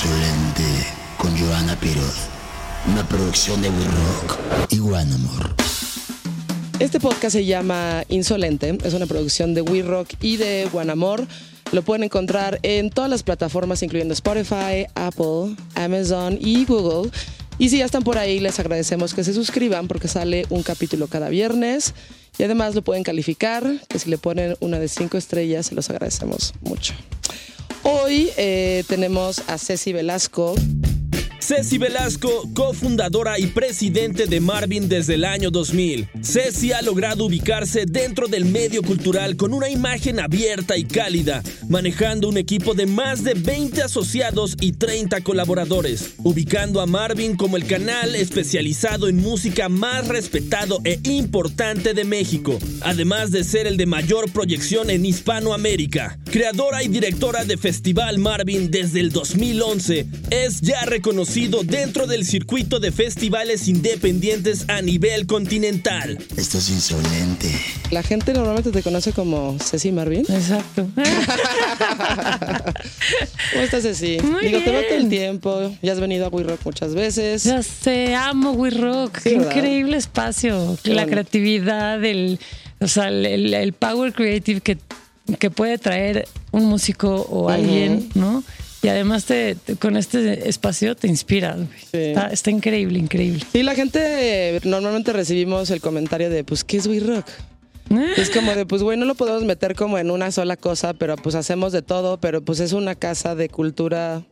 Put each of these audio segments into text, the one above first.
Insolente con Joana Piroz. Una producción de We Rock y One Amor. Este podcast se llama Insolente, es una producción de We Rock y de Guanamor. Lo pueden encontrar en todas las plataformas, incluyendo Spotify, Apple, Amazon y Google. Y si ya están por ahí, les agradecemos que se suscriban porque sale un capítulo cada viernes. Y además lo pueden calificar, que si le ponen una de cinco estrellas, se los agradecemos mucho. Hoy eh, tenemos a Ceci Velasco. Ceci Velasco, cofundadora y presidente de Marvin desde el año 2000. Ceci ha logrado ubicarse dentro del medio cultural con una imagen abierta y cálida, manejando un equipo de más de 20 asociados y 30 colaboradores, ubicando a Marvin como el canal especializado en música más respetado e importante de México, además de ser el de mayor proyección en Hispanoamérica. Creadora y directora de Festival Marvin desde el 2011, es ya reconocida dentro del circuito de festivales independientes a nivel continental. Esto es insolente. La gente normalmente te conoce como Ceci Marvin. Exacto. ¿Cómo estás, Ceci? Muy Digo, te veo todo el bien. tiempo. Ya has venido a We Rock muchas veces. Ya sé, amo We Rock. Sí, Qué ¿verdad? increíble espacio. Qué la creatividad, el, o sea, el, el- el power creative que, que puede traer un músico o alguien, ¿no? Y además te, te- con este espacio te inspiras. Sí. Está, está increíble, increíble. Sí, la gente eh, normalmente recibimos el comentario de, pues, ¿qué es We Rock? Es como de, pues, güey, no lo podemos meter como en una sola cosa, pero pues hacemos de todo, pero pues es una casa de cultura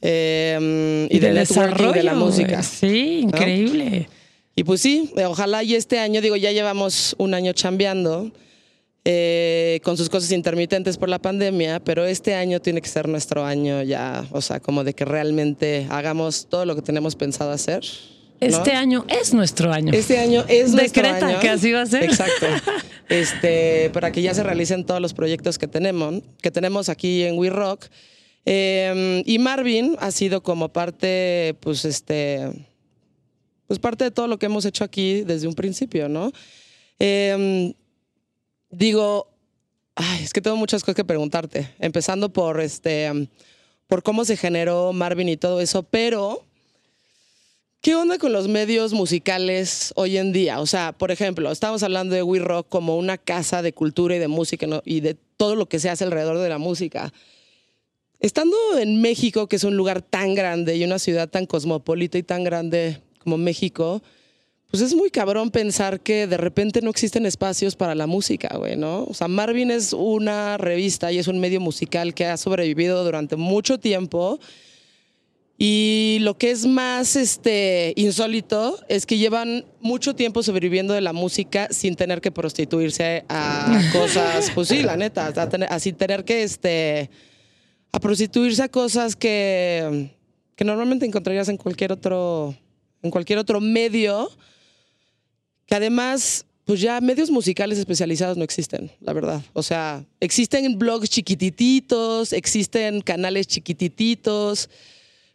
eh, y, de, networking de la música. Sí, increíble. Y pues sí, ojalá y este año, digo, ya llevamos un año chambeando eh, con sus cosas intermitentes por la pandemia, pero este año tiene que ser nuestro año ya, o sea, como de que realmente hagamos todo lo que tenemos pensado hacer. ¿no? Este año es nuestro año. Este año es nuestro Decreta año. que así va a ser. Exacto. Este, para que ya se realicen todos los proyectos que tenemos, que tenemos aquí en We Rock. Eh, y Marvin ha sido como parte, pues, este, pues parte de todo lo que hemos hecho aquí desde un principio, ¿no? Eh, digo, es que tengo muchas cosas que preguntarte, empezando por este, por cómo se generó Marvin y todo eso, pero ¿Qué onda con los medios musicales hoy en día? O sea, por ejemplo, estamos hablando de We Rock como una casa de cultura y de música y de todo lo que se hace alrededor de la música. Estando en México, que es un lugar tan grande y una ciudad tan cosmopolita y tan grande como México, pues es muy cabrón pensar que de repente no existen espacios para la música, güey, ¿no? O sea, Marvin es una revista y es un medio musical que ha sobrevivido durante mucho tiempo. Y lo que es más este, insólito es que llevan mucho tiempo sobreviviendo de la música sin tener que prostituirse a cosas, pues sí, la neta, a tener- a sin tener que este, a prostituirse a cosas que, que normalmente encontrarías en cualquier otro, en cualquier otro medio, que además, pues ya medios musicales especializados no existen, la verdad. O sea, existen blogs chiquitititos, existen canales chiquitititos,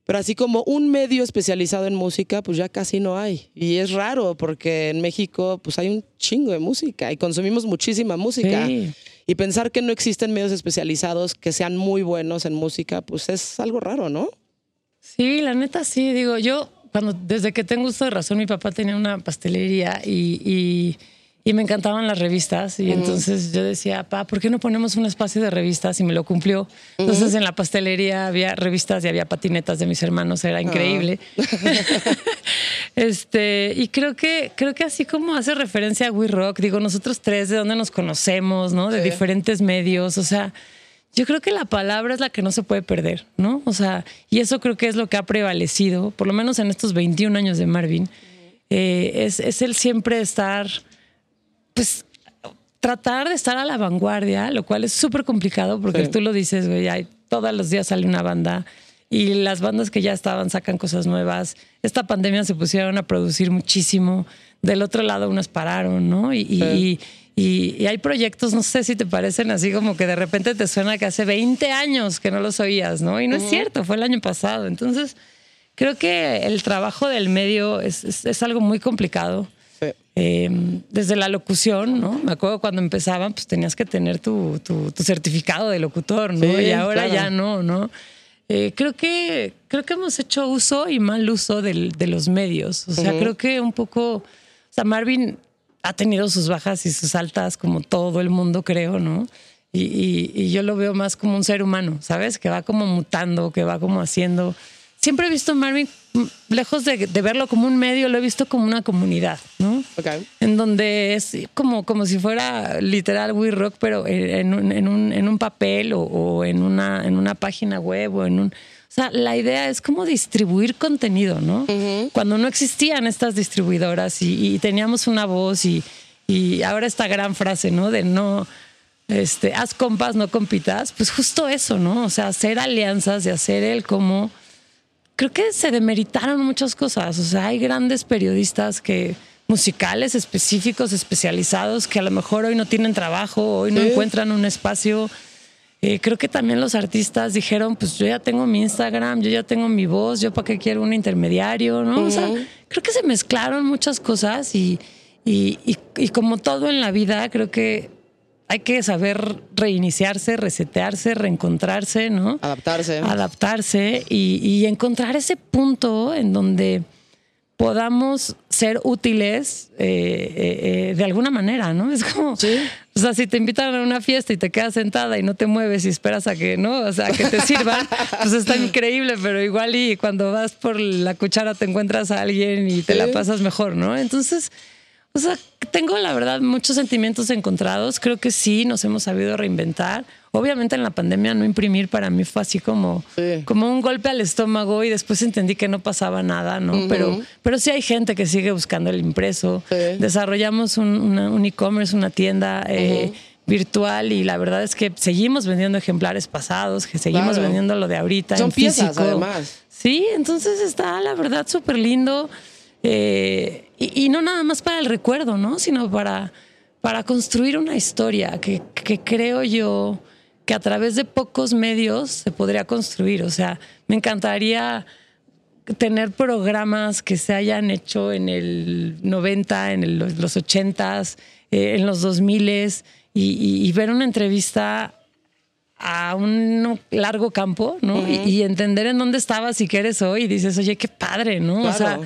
pero así como un medio especializado en música, pues ya casi no hay. Y es raro porque en México pues hay un chingo de música y consumimos muchísima música. Sí. Y pensar que no existen medios especializados que sean muy buenos en música, pues es algo raro, ¿no? Sí, la neta sí. Digo, yo cuando desde que tengo uso de razón, mi papá tenía una pastelería y, y- y me encantaban las revistas. Y entonces yo decía, papá, ¿por qué no ponemos un espacio de revistas? Y me lo cumplió. Entonces en la pastelería había revistas y había patinetas de mis hermanos, era increíble. este, y creo que, creo que así como hace referencia a We Rock, digo, nosotros tres de dónde nos conocemos, ¿no? De Sí. diferentes medios, o sea. Yo creo que la palabra es la que no se puede perder, ¿no? O sea, y eso creo que es lo que ha prevalecido, por lo menos en estos 21 años de Marvin, eh, es, es el siempre estar, pues, tratar de estar a la vanguardia, lo cual es súper complicado porque Sí. tú lo dices, güey, todos los días sale una banda y las bandas que ya estaban sacan cosas nuevas. Esta pandemia se pusieron a producir muchísimo. Del otro lado unas pararon, ¿no? Y, Sí. y- y- y hay proyectos, no sé si te parecen así como que de repente te suena que hace 20 años que no los oías, ¿no? Y no es cierto, fue el año pasado. Entonces, creo que el trabajo del medio es, es- es algo muy complicado. Sí. Eh, desde la locución, ¿no? Me acuerdo cuando empezaban, pues tenías que tener tu, tu- tu certificado de locutor, ¿no? Sí, y ahora claro. ya no, ¿no? Eh, creo que creo que hemos hecho uso y mal uso del- de los medios. O sea, creo que un poco, o sea, Marvin ha tenido sus bajas y sus altas como todo el mundo, creo, ¿no? Y, y- y yo lo veo más como un ser humano, ¿sabes? Que va como mutando, que va como haciendo. Siempre he visto a Marvin, lejos de, de verlo como un medio, lo he visto como una comunidad, ¿no? Ok. en donde es como, como si fuera literal We Rock, pero en un, en un, en un papel o, o en, una, en una página web o en un... O sea, la idea es como distribuir contenido, ¿no? Cuando no existían estas distribuidoras y, y teníamos una voz y, y ahora esta gran frase, ¿no? De no, este, haz compas, no compitas, pues justo eso, ¿no? O sea, hacer alianzas y hacer el como creo que se demeritaron muchas cosas. O sea, hay grandes periodistas que musicales específicos, especializados, que a lo mejor hoy no tienen trabajo, hoy no encuentran un espacio. Eh, creo que también los artistas dijeron, pues yo ya tengo mi Instagram, yo ya tengo mi voz, yo para qué quiero un intermediario, ¿no? O sea, creo que se mezclaron muchas cosas y, y, y- y como todo en la vida, creo que hay que saber reiniciarse, resetearse, reencontrarse, ¿no? Adaptarse. adaptarse y, y encontrar ese punto en donde podamos ser útiles eh, eh, eh, de alguna manera, ¿no? Es como, o sea, si te invitan a una fiesta y te quedas sentada y no te mueves y esperas a que, ¿no? O sea, que te sirvan, pues está increíble, pero igual y cuando vas por la cuchara te encuentras a alguien y te Sí. la pasas mejor, ¿no? Entonces, o sea, tengo la verdad muchos sentimientos encontrados. Creo que sí, nos hemos sabido reinventar. Obviamente en la pandemia no imprimir para mí fue así como, Sí. como un golpe al estómago y después entendí que no pasaba nada, ¿no? pero, pero sí hay gente que sigue buscando el impreso. Sí. Desarrollamos un, e-commerce, una tienda eh, virtual y la verdad es que seguimos vendiendo ejemplares pasados, que seguimos Claro. vendiendo lo de ahorita. Son en piezas, físico. además. Sí, entonces está la verdad súper lindo. eh, y, y no nada más para el recuerdo, ¿no? Sino para, para construir una historia que, que creo yo que a través de pocos medios se podría construir. O sea, me encantaría tener programas que se hayan hecho en el 90, en el- los 80s, eh, en los 2000s y, y- y ver una entrevista a un largo campo, ¿no? y, y entender en dónde estabas y qué eres hoy. Y dices, oye, qué padre, ¿no? O sea.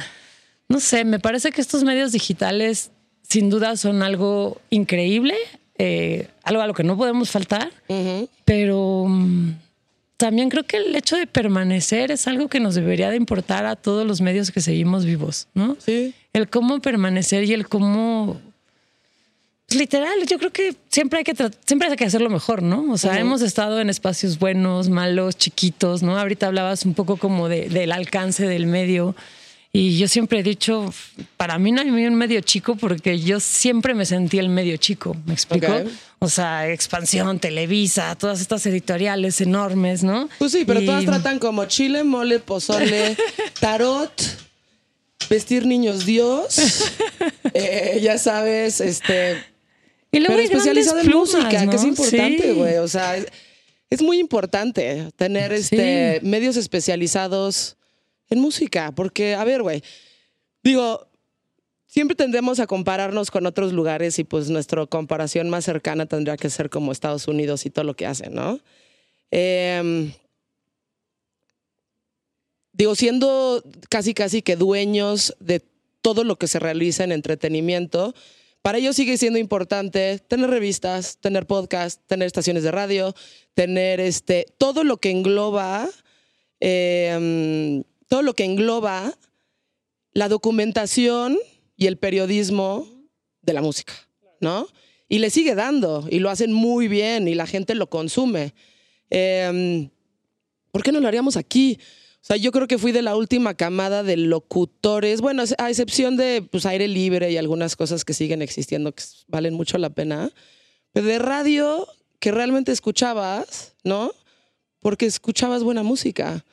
No sé, me parece que estos medios digitales sin duda son algo increíble, eh, algo a lo que no podemos faltar, pero mm, también creo que el hecho de permanecer es algo que nos debería de importar a todos los medios que seguimos vivos, ¿no? Sí. El cómo permanecer y el cómo... pues, literal, yo creo que siempre hay que, siempre hay que hacerlo mejor, ¿no? O sea, hemos estado en espacios buenos, malos, chiquitos, ¿no? Ahorita hablabas un poco como de- del alcance del medio. Y yo siempre he dicho, para mí no hay un medio chico porque yo siempre me sentí el medio chico, ¿me explico? O sea, Expansión, Televisa, todas estas editoriales enormes, ¿no? Pues sí, pero Y- todas tratan como chile, mole, pozole, tarot, vestir niños Dios, eh, ya sabes, este, Y luego pero especializado en plumas, música, que es importante, Sí. güey. O sea, es, es muy importante tener este Sí. medios especializados en música, porque, a ver, güey, digo, siempre tendemos a compararnos con otros lugares y pues nuestra comparación más cercana tendría que ser como Estados Unidos y todo lo que hacen, ¿no? Em, digo, siendo casi, casi que dueños de todo lo que se realiza en entretenimiento, para ellos sigue siendo importante tener revistas, tener podcast, tener estaciones de radio, tener este, todo lo que engloba, eh, todo lo que engloba la documentación y el periodismo de la música, ¿no? Y le sigue dando, y lo hacen muy bien, y la gente lo consume. Eh, ¿Por qué no lo haríamos aquí? O sea, yo creo que fui de la última camada de locutores, bueno, a excepción de pues, aire libre y algunas cosas que siguen existiendo que valen mucho la pena, pero de radio que realmente escuchabas, ¿no? Porque escuchabas buena música.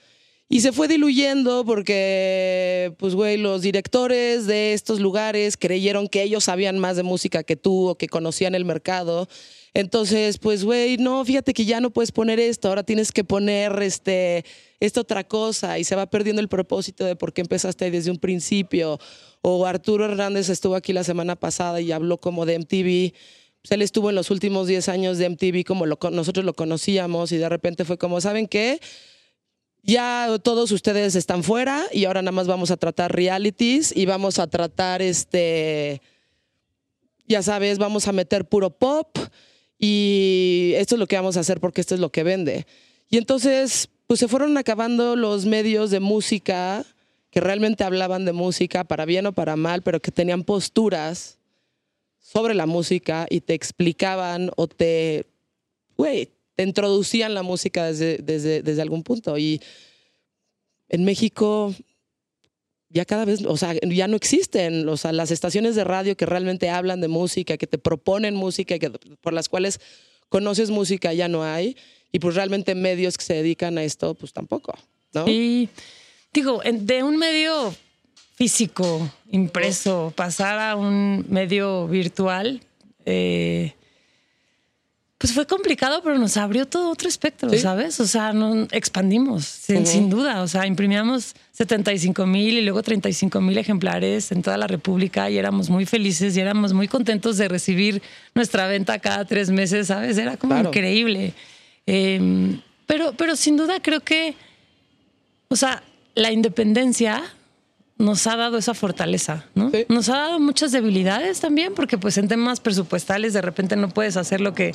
Y se fue diluyendo porque, pues, güey, los directores de estos lugares creyeron que ellos sabían más de música que tú o que conocían el mercado. Entonces, pues, güey, no, fíjate que ya no puedes poner esto, ahora tienes que poner este, esta otra cosa y se va perdiendo el propósito de por qué empezaste desde un principio. O Arturo Hernández estuvo aquí la semana pasada y habló como de MTV. Pues él estuvo en los últimos 10 años de MTV como lo, nosotros lo conocíamos y de repente fue como, ¿saben qué? Ya todos ustedes están fuera y ahora nada más vamos a tratar realities y vamos a tratar este, ya sabes, vamos a meter puro pop y esto es lo que vamos a hacer porque esto es lo que vende. Y entonces, pues se fueron acabando los medios de música que realmente hablaban de música, para bien o para mal, pero que tenían posturas sobre la música y te explicaban o te, güey, introducían la música desde, desde, desde algún punto. Y en México ya cada vez, o sea, ya no existen, o sea, las estaciones de radio que realmente hablan de música, que te proponen música, que, por las cuales conoces música, ya no hay. Y pues realmente medios que se dedican a esto, pues tampoco, ¿no? Y digo, de un medio físico, impreso, pasar a un medio virtual, eh, pues fue complicado, pero nos abrió todo otro espectro, ¿sabes? O sea, no, expandimos, sin, duda. O sea, imprimíamos 75 mil y luego 35 mil ejemplares en toda la República y éramos muy felices y éramos muy contentos de recibir nuestra venta cada tres meses, ¿sabes? Era como increíble. Em, pero, pero sin duda creo que, o sea, la independencia nos ha dado esa fortaleza, ¿no? Nos ha dado muchas debilidades también, porque pues en temas presupuestales de repente no puedes hacer lo que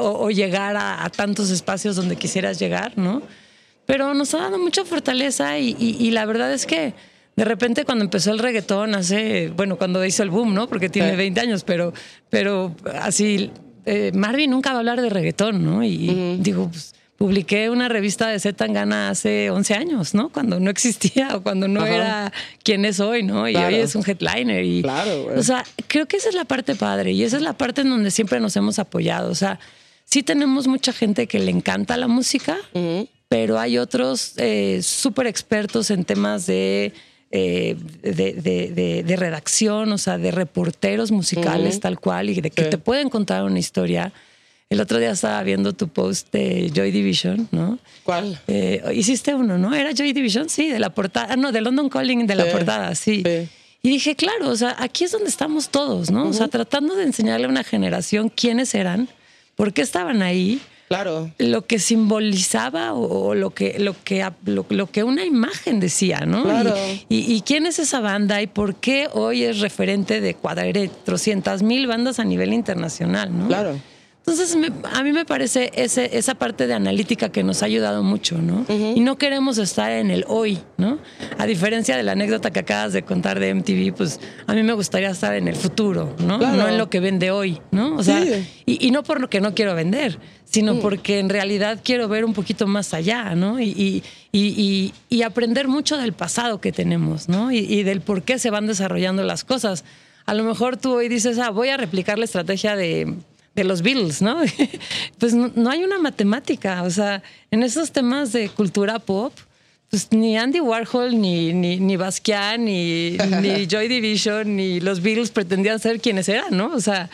o, llegar a, tantos espacios donde quisieras llegar, ¿no? Pero nos ha dado mucha fortaleza y, la verdad es que de repente cuando empezó el reggaetón hace, bueno, cuando hizo el boom, ¿no? Porque tiene 20 años, pero, pero así, eh, Marvin nunca va a hablar de reggaetón, ¿no? Y digo, pues publiqué una revista de Z Tangana hace 11 años, ¿no? Cuando no existía o cuando no era quien es hoy, ¿no? Y hoy es un headliner. Y, claro, O sea, creo que esa es la parte padre y esa es la parte en donde siempre nos hemos apoyado. O sea, sí tenemos mucha gente que le encanta la música, pero hay otros eh, súper expertos en temas de, eh, de, redacción, o sea, de reporteros musicales tal cual y de que te pueden contar una historia el otro día estaba viendo tu post de Joy Division, ¿no? ¿Cuál? Eh, hiciste uno, ¿no? ¿Era Joy Division? Sí, de la portada. No, de London Calling, de la portada, sí. Y dije, claro, o sea, aquí es donde estamos todos, ¿no? O sea, tratando de enseñarle a una generación quiénes eran, por qué estaban ahí. Claro. Lo que simbolizaba o lo que, lo que, lo, que una imagen decía, ¿no? Claro. Y, quién es esa banda y por qué hoy es referente de cuadretros, mil bandas a nivel internacional, ¿no? Claro. Entonces, a mí me parece ese, esa parte de analítica que nos ha ayudado mucho, ¿no? Y no queremos estar en el hoy, ¿no? A diferencia de la anécdota que acabas de contar de MTV, pues a mí me gustaría estar en el futuro, ¿no? No en lo que vende hoy, ¿no? O sea, y, no por lo que no quiero vender, sino porque en realidad quiero ver un poquito más allá, ¿no? Y, y aprender mucho del pasado que tenemos, ¿no? Y, del por qué se van desarrollando las cosas. A lo mejor tú hoy dices, ah, voy a replicar la estrategia de de los Beatles, ¿no? pues no, hay una matemática, o sea, en esos temas de cultura pop, pues ni Andy Warhol, ni, ni, ni Basquiat, ni, ni Joy Division, ni los Beatles pretendían ser quienes eran, ¿no? O sea,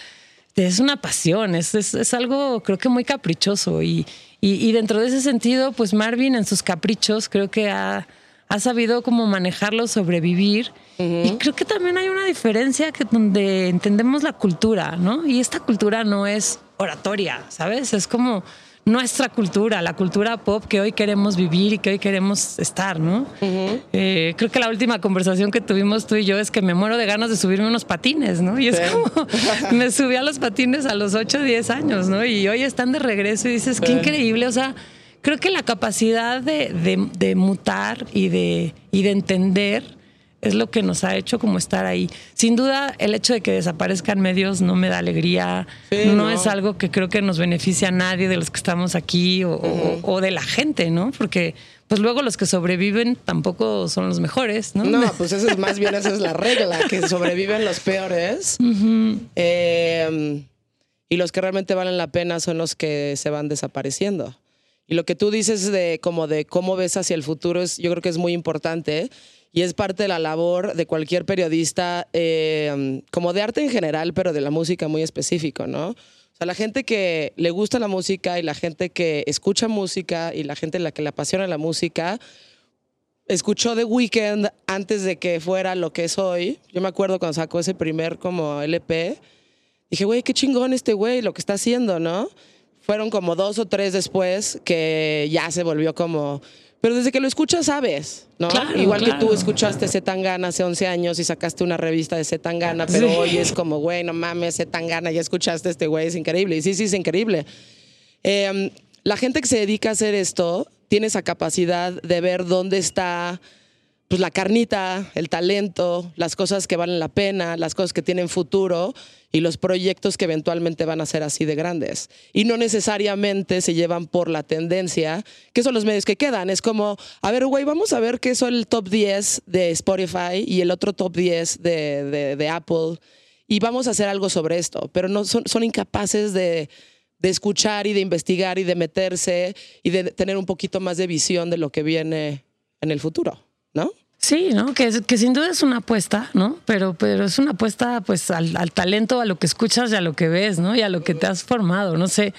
es una pasión, es, es, algo creo que muy caprichoso y, y, dentro de ese sentido, pues Marvin en sus caprichos creo que ha, ha sabido cómo manejarlo, sobrevivir. Y creo que también hay una diferencia que donde entendemos la cultura, ¿no? Y esta cultura no es oratoria, ¿sabes? Es como nuestra cultura, la cultura pop que hoy queremos vivir y que hoy queremos estar, ¿no? Eh, creo que la última conversación que tuvimos tú y yo es que me muero de ganas de subirme unos patines, ¿no? Y es como, me subí a los patines a los 8 o 10 años, ¿no? Y hoy están de regreso y dices, qué increíble, o sea, creo que la capacidad de, mutar y de, y de entender es lo que nos ha hecho como estar ahí. Sin duda, el hecho de que desaparezcan medios no me da alegría, no, es algo que creo que nos beneficia a nadie de los que estamos aquí o, de la gente, ¿no? Porque pues luego los que sobreviven tampoco son los mejores, ¿no? No, pues eso es más bien esa es la regla, que sobreviven los peores. Em, y los que realmente valen la pena son los que se van desapareciendo. Y lo que tú dices de como de cómo ves hacia el futuro es, yo creo que es muy importante y es parte de la labor de cualquier periodista, eh, como de arte en general, pero de la música muy específico, ¿no? O sea, la gente que le gusta la música y la gente que escucha música y la gente a la que le apasiona la música, escuchó The Weeknd antes de que fuera lo que es hoy. Yo me acuerdo cuando sacó ese primer como LP, dije, güey, qué chingón este güey, lo que está haciendo, ¿no? fueron como dos o tres después que ya se volvió como Pero desde que lo escuchas sabes, ¿no? Claro, Igual que tú escuchaste Zetangana hace 11 años y sacaste una revista de Zetangana, pero Sí. hoy es como, güey, no mames, Zetangana, ya escuchaste a este güey, es increíble. Y sí, sí, es increíble. Eh, la gente que se dedica a hacer esto tiene esa capacidad de ver dónde está pues, la carnita, el talento, las cosas que valen la pena, las cosas que tienen futuro y los proyectos que eventualmente van a ser así de grandes. Y no necesariamente se llevan por la tendencia, que son los medios que quedan. Es como, a ver, güey, vamos a ver qué son el top 10 de Spotify y el otro top 10 de, de- Apple y vamos a hacer algo sobre esto, pero no son, son incapaces de, de escuchar y de investigar y de meterse y de tener un poquito más de visión de lo que viene en el futuro, ¿no? Sí, ¿no? Que, que sin duda es una apuesta, ¿no? Pero, pero es una apuesta pues al, al talento, a lo que escuchas y a lo que ves, ¿no? Y a lo que te has formado. No sé,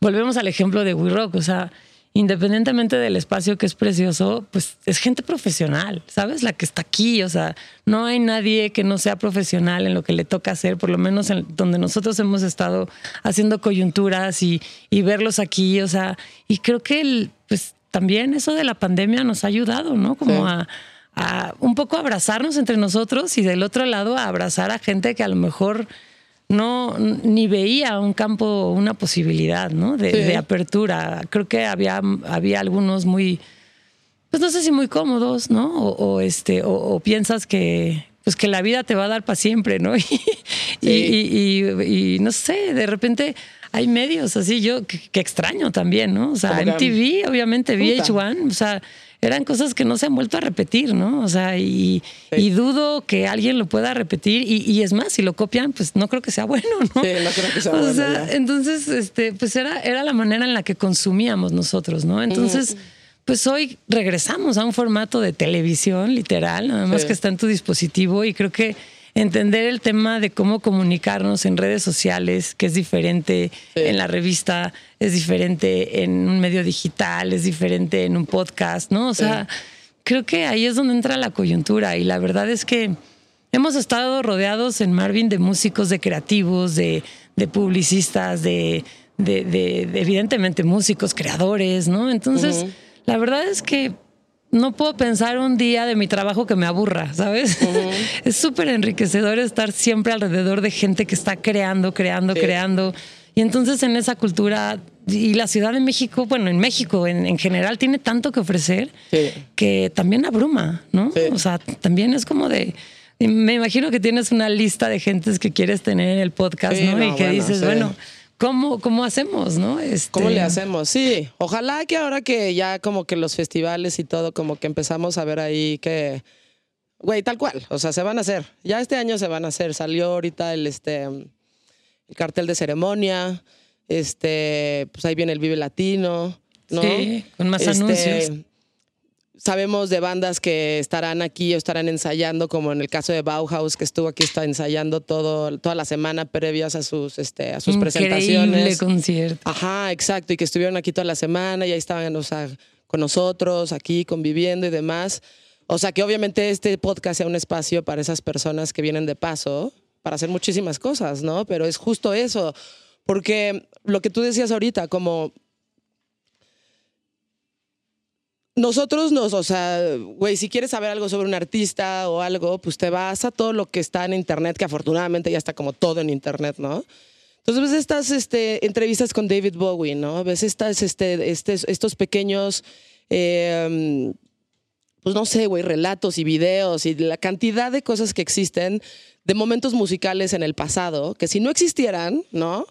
volvemos al ejemplo de We Rock, o sea, independientemente del espacio que es precioso, pues es gente profesional, ¿sabes? La que está aquí, o sea, no hay nadie que no sea profesional en lo que le toca hacer, por lo menos en donde nosotros hemos estado haciendo coyunturas y, y verlos aquí, o sea, y creo que el, pues también eso de la pandemia nos ha ayudado, ¿no? Como Sí. a a un poco abrazarnos entre nosotros y del otro lado a abrazar a gente que a lo mejor no ni veía un campo, una posibilidad, ¿no? De, Sí. de apertura. Creo que había, había algunos muy, pues no sé si muy cómodos, ¿no? O, o, este, o, o piensas que pues que la vida te va a dar para siempre, ¿no? Y, y, y- y no sé, de repente hay medios así yo que, que extraño también, ¿no? O sea, Como que- MTV, obviamente, Puta. VH1, o sea, eran cosas que no se han vuelto a repetir, ¿no? O sea, y, y dudo que alguien lo pueda repetir. Y, y es más, si lo copian, pues no creo que sea bueno, ¿no? Sí, no creo que sea o bueno, sea, entonces, este, pues era, era la manera en la que consumíamos nosotros, ¿no? Entonces, pues hoy regresamos a un formato de televisión, literal, nada más Sí. que está en tu dispositivo. Y creo que entender el tema de cómo comunicarnos en redes sociales, que es diferente Sí. en la revista, es diferente en un medio digital, es diferente en un podcast, ¿no? O sea, creo que ahí es donde entra la coyuntura. Y la verdad es que hemos estado rodeados en Marvin de músicos, de creativos, de, de publicistas, de, de- de- de, evidentemente músicos, creadores, ¿no? Entonces, la verdad es que no puedo pensar un día de mi trabajo que me aburra, ¿sabes? es súper enriquecedor estar siempre alrededor de gente que está creando, creando, Sí. creando. Y entonces en esa cultura, y la Ciudad de México, bueno, en México en, en general tiene tanto que ofrecer Sí. que también abruma, ¿no? Sí. O sea, también es como de... Me imagino que tienes una lista de gentes que quieres tener en el podcast, ¿no? no, Y que bueno, dices, bueno, ¿cómo, ¿cómo hacemos, no? Este, ¿Cómo le hacemos? Sí, ojalá que ahora que ya como que los festivales y todo, como que empezamos a ver ahí que, güey, tal cual, o sea, se van a hacer. Ya este año se van a hacer. Salió ahorita el, este, el cartel de ceremonia, este, pues ahí viene el Vive Latino, ¿no? Sí, con más Este, anuncios. Sabemos de bandas que estarán aquí o estarán ensayando, como en el caso de Bauhaus, que estuvo aquí, está ensayando todo, toda la semana previas a sus, este, a sus Increíble presentaciones. concierto. Ajá, exacto, y que estuvieron aquí toda la semana y ahí estaban o sea, con nosotros, aquí conviviendo y demás. O sea, que obviamente este podcast sea un espacio para esas personas que vienen de paso para hacer muchísimas cosas, ¿no? Pero es justo eso, porque lo que tú decías ahorita, como nosotros nos, o sea, güey, si quieres saber algo sobre un artista o algo, pues te vas a todo lo que está en internet, que afortunadamente ya está como todo en internet, ¿no? Entonces ves estas este, entrevistas con David Bowie, ¿no? Ves estas, este, estes- estos pequeños, eh, pues no sé, güey, relatos y videos y la cantidad de cosas que existen de momentos musicales en el pasado, que si no existieran, ¿no?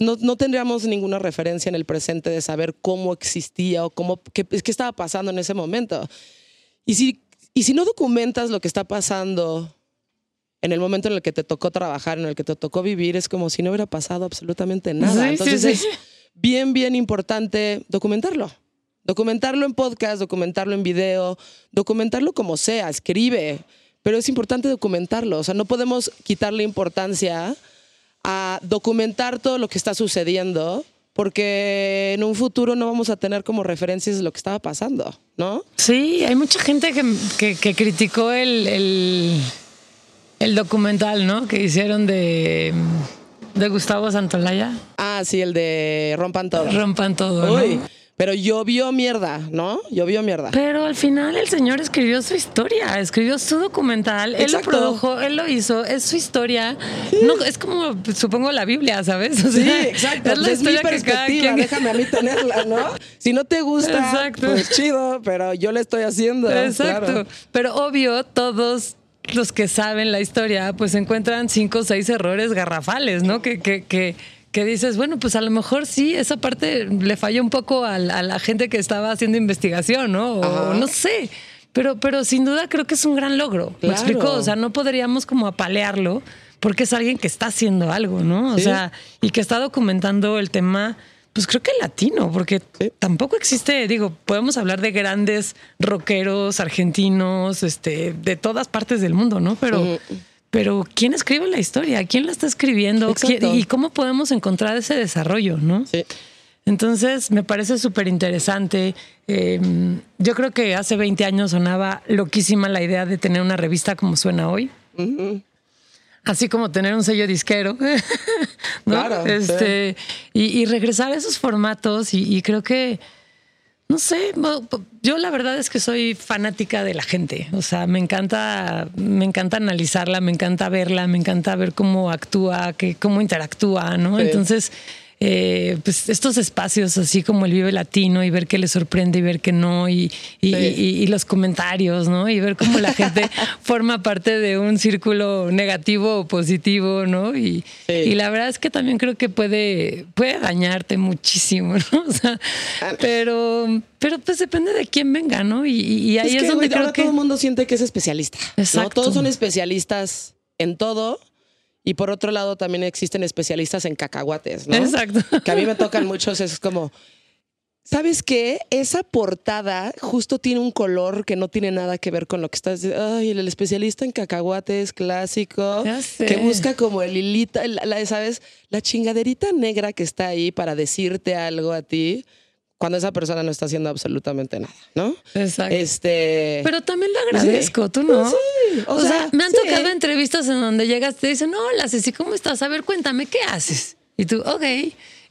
No, no tendríamos ninguna referencia en el presente de saber cómo existía o cómo, qué, qué estaba pasando en ese momento. Y si, y si no documentas lo que está pasando en el momento en el que te tocó trabajar, en el que te tocó vivir, es como si no hubiera pasado absolutamente nada. Sí, sí, Entonces sí. es bien, bien importante documentarlo. Documentarlo en podcast, documentarlo en video, documentarlo como sea, escribe, pero es importante documentarlo. O sea, no podemos quitarle importancia a documentar todo lo que está sucediendo, porque en un futuro no vamos a tener como referencias de lo que estaba pasando, ¿no? Sí, hay mucha gente que, que- que criticó el, el, el documental, ¿no? Que hicieron de, de Gustavo Santolaya. Ah, sí, el de Rompan Todo. Rompan todo. ¿no? Pero llovió mierda, ¿no? Llovió mierda. Pero al final el señor escribió su historia, escribió su documental, él lo produjo, él lo hizo, es su historia. No, es como, supongo, la Biblia, ¿sabes? O Sí, exacto. Es la es mi historia que cada perspectiva, quien... déjame a mí tenerla, ¿no? Si no te gusta, Exacto. pues chido, pero yo le estoy haciendo. Exacto. claro. Pero obvio, todos los que saben la historia, pues encuentran cinco o seis errores garrafales, ¿no? Que, que, que, que dices, bueno, pues a lo mejor sí, esa parte le falló un poco a, la- a la gente que estaba haciendo investigación, ¿no? O Ajá. no sé. Pero, pero sin duda creo que es un gran logro. ¿Me Claro. explico? O sea, no podríamos como apalearlo porque es alguien que está haciendo algo, ¿no? O Sí. sea, y que está documentando el tema, pues creo que latino, porque Sí. tampoco existe, digo, podemos hablar de grandes rockeros argentinos, este, de todas partes del mundo, ¿no? Pero. Pero ¿quién escribe la historia? ¿Quién la está escribiendo? Exacto. ¿Quién- ¿Y cómo podemos encontrar ese desarrollo, no? Sí. Entonces, me parece súper interesante. Eh, yo creo que hace 20 años sonaba loquísima la idea de tener una revista como suena hoy. Así como tener un sello disquero. ¿no? Claro, Este, y, y regresar a esos formatos. Y, y creo que, no sé, yo la verdad es que soy fanática de la gente. O sea, me encanta, me encanta analizarla, me encanta verla, me encanta ver cómo actúa, que, cómo interactúa, ¿no? Sí. Entonces, eh, pues estos espacios así como el Vive Latino y ver qué le sorprende y ver qué no y, y, Sí. y- y los comentarios, ¿no? Y ver cómo la gente forma parte de un círculo negativo o positivo, ¿no? Y, Sí. y la verdad es que también creo que puede, puede dañarte muchísimo, ¿no? O sea, pero, pero pues depende de quién venga, ¿no? Y, ahí es es, que, donde creo ahora que... todo el mundo siente que es especialista. ¿no? Exacto. Todos son especialistas en todo. Y por otro lado, también existen especialistas en cacahuates, ¿no? Exacto. Que a mí me tocan muchos, es como. ¿Sabes qué? Esa portada justo tiene un color que no tiene nada que ver con lo que estás diciendo. Ay, el especialista en cacahuates clásico, Ya sé. que busca como el hilita, la, la- ¿sabes? La chingaderita negra que está ahí para decirte algo a ti cuando esa persona no está haciendo absolutamente nada, ¿no? Exacto. Este. Pero también lo agradezco, tú no. Sí, o, o sea, sea, me han sí. tocado entrevistas en donde llegas, te dicen, hola Ceci, ¿cómo estás? A ver, cuéntame, ¿qué haces? Y tú, ok.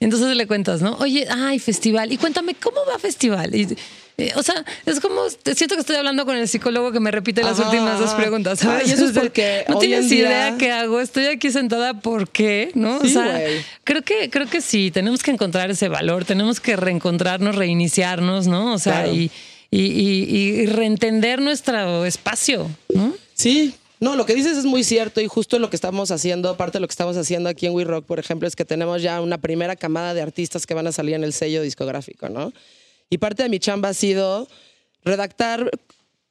Entonces le cuentas, ¿no? Oye, ay, festival. Y cuéntame, ¿cómo va festival? Y, eh, o sea, es como, siento que estoy hablando con el psicólogo que me repite las Ajá, últimas dos preguntas, ¿sabes? Ay, eso es porque no tienes día- idea qué hago, estoy aquí sentada, ¿por qué? ¿No? Sí, o sea, creo que, creo que sí, tenemos que encontrar ese valor, tenemos que reencontrarnos, reiniciarnos, ¿no? O sea, Claro. y, y, y- y reentender nuestro espacio, ¿no? Sí, no, lo que dices es muy cierto y justo lo que estamos haciendo, parte de lo que estamos haciendo aquí en We Rock, por ejemplo, es que tenemos ya una primera camada de artistas que van a salir en el sello discográfico, ¿no? Y parte de mi chamba ha sido redactar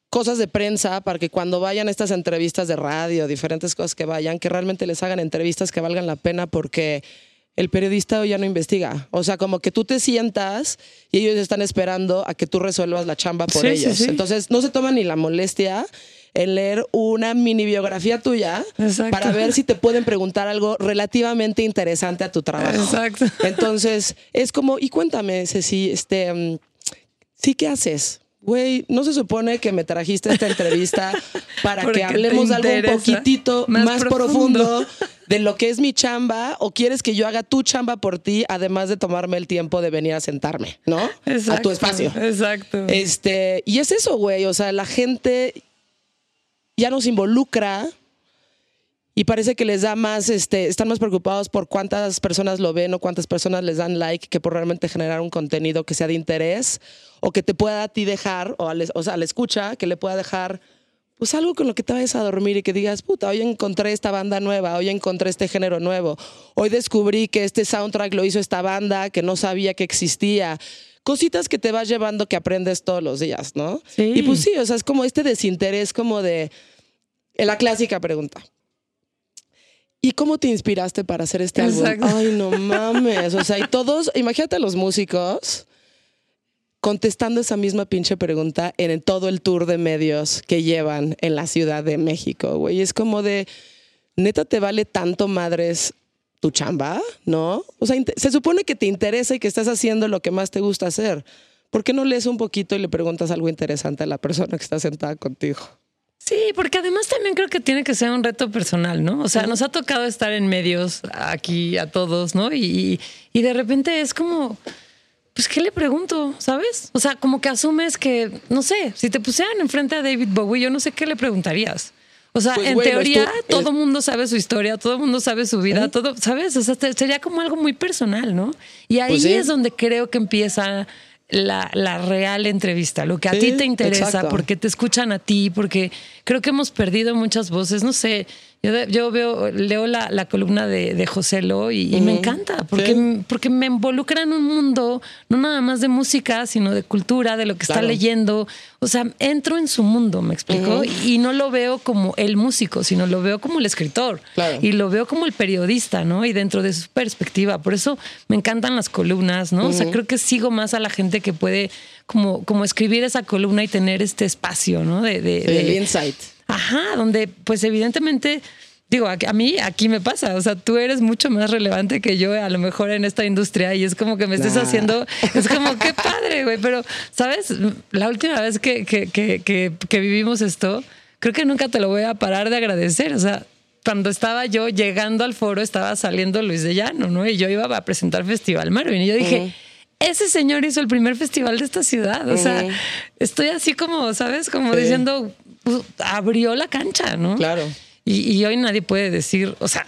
cosas de prensa para que cuando vayan a estas entrevistas de radio, diferentes cosas que vayan, que realmente les hagan entrevistas que valgan la pena porque el periodista hoy ya no investiga. O sea, como que tú te sientas y ellos están esperando a que tú resuelvas la chamba por Sí, sí, ellos. sí. Entonces, no se toman ni la molestia en leer una mini biografía tuya Exacto. para ver si te pueden preguntar algo relativamente interesante a tu trabajo. Exacto. Entonces, es como, y cuéntame, Ceci, este, mm, sí, ¿qué haces? Güey, ¿no se supone que me trajiste esta entrevista para Porque que hablemos de algo un poquitito Más más, profundo. profundo de lo que es mi chamba o quieres que yo haga tu chamba por ti además de tomarme el tiempo de venir a sentarme, ¿no? A tu espacio. Exacto. Este, y es eso, güey. O sea, la gente ya nos involucra y parece que les da más, este, están más preocupados por cuántas personas lo ven o cuántas personas les dan like que por realmente generar un contenido que sea de interés o que te pueda a ti dejar, o, al, o sea, al escucha, que le pueda dejar pues algo con lo que te vayas a dormir y que digas, puta, hoy encontré esta banda nueva, hoy encontré este género nuevo, hoy descubrí que este soundtrack lo hizo esta banda que no sabía que existía. Cositas que te vas llevando que aprendes todos los días, ¿no? Sí. Y pues sí, o sea, es como este desinterés como de la clásica pregunta. ¿Y cómo te inspiraste para hacer este Exacto. álbum? Ay, no mames. O sea, y todos, imagínate a los músicos contestando esa misma pinche pregunta en todo el tour de medios que llevan en la Ciudad de México, güey. Es como de, neta, te vale tanto madres tu chamba, ¿no? O sea, se supone que te interesa y que estás haciendo lo que más te gusta hacer. ¿Por qué no lees un poquito y le preguntas algo interesante a la persona que está sentada contigo? Sí, porque además también creo que tiene que ser un reto personal, ¿no? O sea, nos ha tocado estar en medios aquí a todos, ¿no? Y, de repente es como, pues, ¿qué le pregunto? ¿Sabes? O sea, como que asumes que, no sé, si te pusieran enfrente a David Bowie, yo no sé qué le preguntarías. O sea, Pues, en teoría, todo mundo sabe su historia, todo mundo sabe su vida, todo, ¿sabes? O sea, sería como algo muy personal, ¿no? Y ahí Pues sí. es donde creo que empieza la, la real entrevista, lo que a Sí, ti te interesa, exacto. porque te escuchan a ti, porque creo que hemos perdido muchas voces, no sé. Yo, de- yo veo, leo la, la columna de, de José Lo y, y me encanta, porque, Sí. porque me involucra en un mundo, no nada más de música, sino de cultura, de lo que está leyendo. O sea, entro en su mundo, ¿me explico? Y no lo veo como el músico, sino lo veo como el escritor. Claro. Y lo veo como el periodista, ¿no? Y dentro de su perspectiva. Por eso me encantan las columnas, ¿no? O sea, creo que sigo más a la gente que puede como, como escribir esa columna y tener este espacio, ¿no? De, de- insight. Ajá, donde pues evidentemente, digo, a, a mí aquí me pasa, o sea, tú eres mucho más relevante que yo a lo mejor en esta industria y es como que me estés Nah. haciendo, es como qué padre, güey, pero, ¿sabes? La última vez que, que, que, que, vivimos esto, creo que nunca te lo voy a parar de agradecer, o sea... Cuando estaba yo llegando al foro, estaba saliendo Luis de Llano, ¿no? Y yo iba a presentar Festival Marvin. Y yo dije, ese señor hizo el primer festival de esta ciudad. O sea, estoy así como, ¿sabes? Como Sí. diciendo, pues, abrió la cancha, ¿no? Claro. Y, y hoy nadie puede decir, o sea,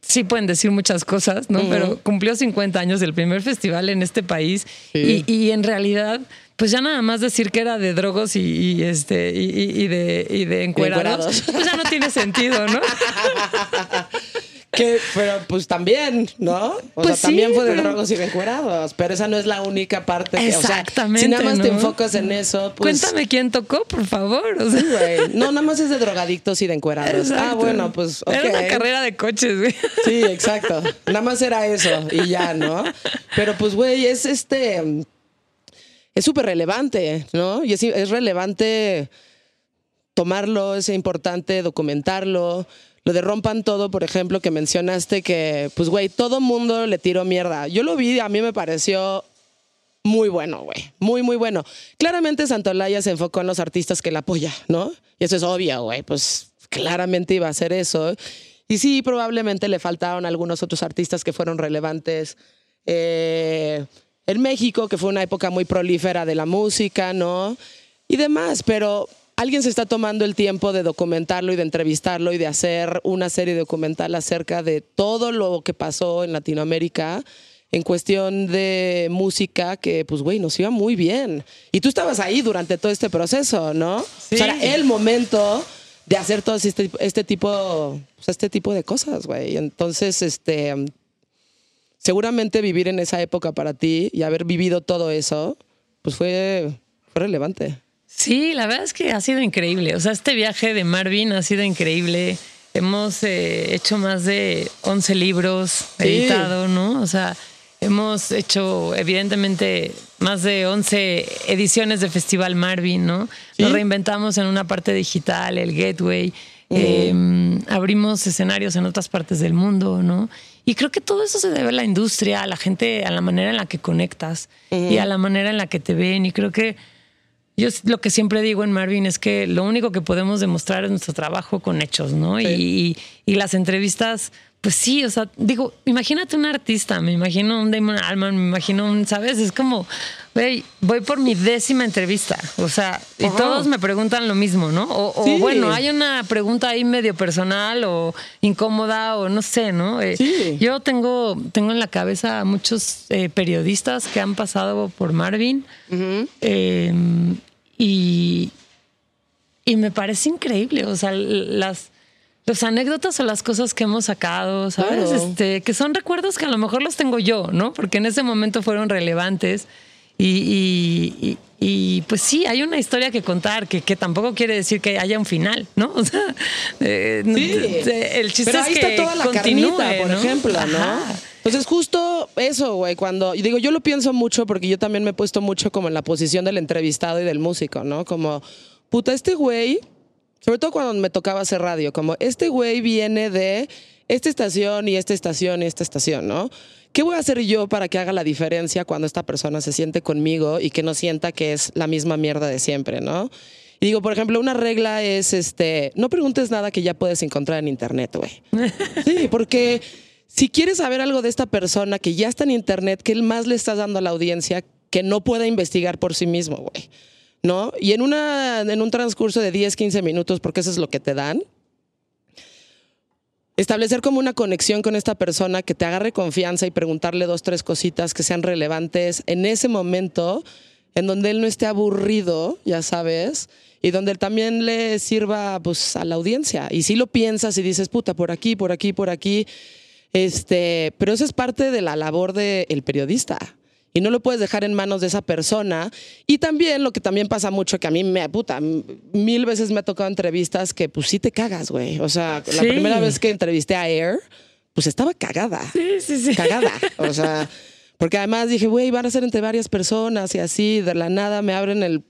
sí pueden decir muchas cosas, ¿no? Pero cumplió 50 años el primer festival en este país Sí. y, y en realidad, pues ya nada más decir que era de drogos y, y, este y, y- y de y de encuerados, encuerados. pues ya no tiene sentido, ¿no? Que, pero pues también, ¿no? O Pues sea, también sí, fue de pero- drogos y de encuerados, pero esa no es la única parte. Que, Exactamente, O sea, si nada más te enfocas en eso, pues. Cuéntame quién tocó, por favor. O sea, güey. No, nada más es de drogadictos y de encuerados. Ah, bueno, pues. ok. Era una carrera de coches, güey. Sí, exacto. Nada más era eso y ya, ¿no? Pero pues, güey, es este. Es súper relevante, ¿no? Y es, es relevante tomarlo, es importante documentarlo. Lo de rompan todo, por ejemplo, que mencionaste que, pues, güey, todo mundo le tiró mierda. Yo lo vi, a mí me pareció muy bueno, güey. Muy, muy bueno. Claramente Santolaya se enfocó en los artistas que la apoya, ¿no? Y eso es obvio, güey. Pues claramente iba a hacer eso. Y sí, probablemente le faltaron algunos otros artistas que fueron relevantes. eh, en México, que fue una época muy prolífera de la música, ¿no? Y demás, pero alguien se está tomando el tiempo de documentarlo y de entrevistarlo y de hacer una serie documental acerca de todo lo que pasó en Latinoamérica en cuestión de música que, pues, güey, nos iba muy bien. Y tú estabas ahí durante todo este proceso, ¿no? Sí. O sea, era el momento de hacer todo este, este tipo, pues, este tipo de cosas, güey. Entonces, este, seguramente vivir en esa época para ti y haber vivido todo eso, pues fue, fue relevante. Sí, la verdad es que ha sido increíble. O sea, este viaje de Marvin ha sido increíble. Hemos eh, hecho más de 11 libros Sí. editado, ¿no? O sea, hemos hecho, evidentemente, más de 11 ediciones de Festival Marvin, ¿no? Nos Sí. reinventamos en una parte digital, el Gateway. Eh, abrimos escenarios en otras partes del mundo, ¿no? Y creo que todo eso se debe a la industria, a la gente, a la manera en la que conectas y a la manera en la que te ven. Y creo que yo lo que siempre digo en Marvin es que lo único que podemos demostrar es nuestro trabajo con hechos, ¿no? Y, y- y las entrevistas, pues sí, o sea, digo, imagínate un artista, me imagino un Damon Alman, me imagino un, ¿sabes? Es como, voy por mi décima entrevista, o sea, y Ajá. todos me preguntan lo mismo, ¿no? O, o Sí. bueno, hay una pregunta ahí medio personal o incómoda o no sé, ¿no? Eh, Sí. Yo tengo, tengo en la cabeza a muchos eh, periodistas que han pasado por Marvin. Eh, y, y me parece increíble, o sea, las, las anécdotas o las cosas que hemos sacado, ¿sabes? Claro. Este, que son recuerdos que a lo mejor los tengo yo, ¿no? Porque en ese momento fueron relevantes. Y, y- y- y, pues sí, hay una historia que contar, que, que tampoco quiere decir que haya un final, ¿no? O sea, eh, Sí. eh, el chiste Pero es ahí que está toda la continúe, carnita, por ¿no? ejemplo, ¿no? Entonces, justo eso, güey, cuando. Y digo, yo lo pienso mucho porque yo también me he puesto mucho como en la posición del entrevistado y del músico, ¿no? Como, puta, este güey, sobre todo cuando me tocaba hacer radio, como, este güey viene de esta estación y esta estación y esta estación, ¿no? ¿Qué voy a hacer yo para que haga la diferencia cuando esta persona se siente conmigo y que no sienta que es la misma mierda de siempre, ¿no? Y digo, por ejemplo, una regla es este, no preguntes nada que ya puedes encontrar en internet, güey. Sí, porque si quieres saber algo de esta persona que ya está en internet, ¿qué más le estás dando a la audiencia que no pueda investigar por sí mismo, güey? ¿No? Y en, una, en un transcurso de 10, 15 minutos, porque eso es lo que te dan, establecer como una conexión con esta persona que te agarre confianza y preguntarle dos, tres cositas que sean relevantes en ese momento en donde él no esté aburrido, ya sabes, y donde también le sirva pues, a la audiencia. Y si lo piensas y dices, puta, por aquí, por aquí, por aquí, este, pero eso es parte de la labor del periodista. Y no lo puedes dejar en manos de esa persona. Y también lo que también pasa mucho, que a mí me, puta, mil veces me ha tocado entrevistas que pues sí te cagas, güey. O sea, la primera vez que entrevisté a Air, pues estaba cagada. Sí, sí, sí. Cagada. O sea, porque además dije, güey, van a ser entre varias personas y así, de la nada me abren el,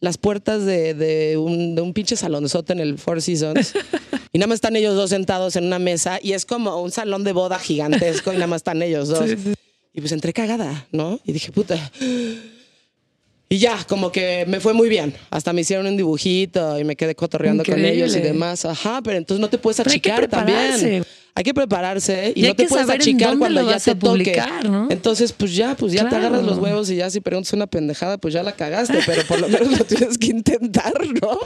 las puertas de, de, un, de un pinche salonzote en el Four Seasons. y nada más están ellos dos sentados en una mesa y es como un salón de boda gigantesco y nada más están ellos dos. Sí, sí. Y pues entré cagada, ¿no? Y dije, puta. Y ya, como que me fue muy bien. Hasta me hicieron un dibujito y me quedé cotorreando Increíble. con ellos y demás. Ajá, pero entonces no te puedes achicar también. Hay que prepararse y, y no te puedes achicar cuando ya te publicar, toque. ¿no? Entonces, pues ya, pues ya Claro. te agarras los huevos y ya si preguntas una pendejada, pues ya la cagaste, pero por lo menos lo tienes que intentar, ¿no?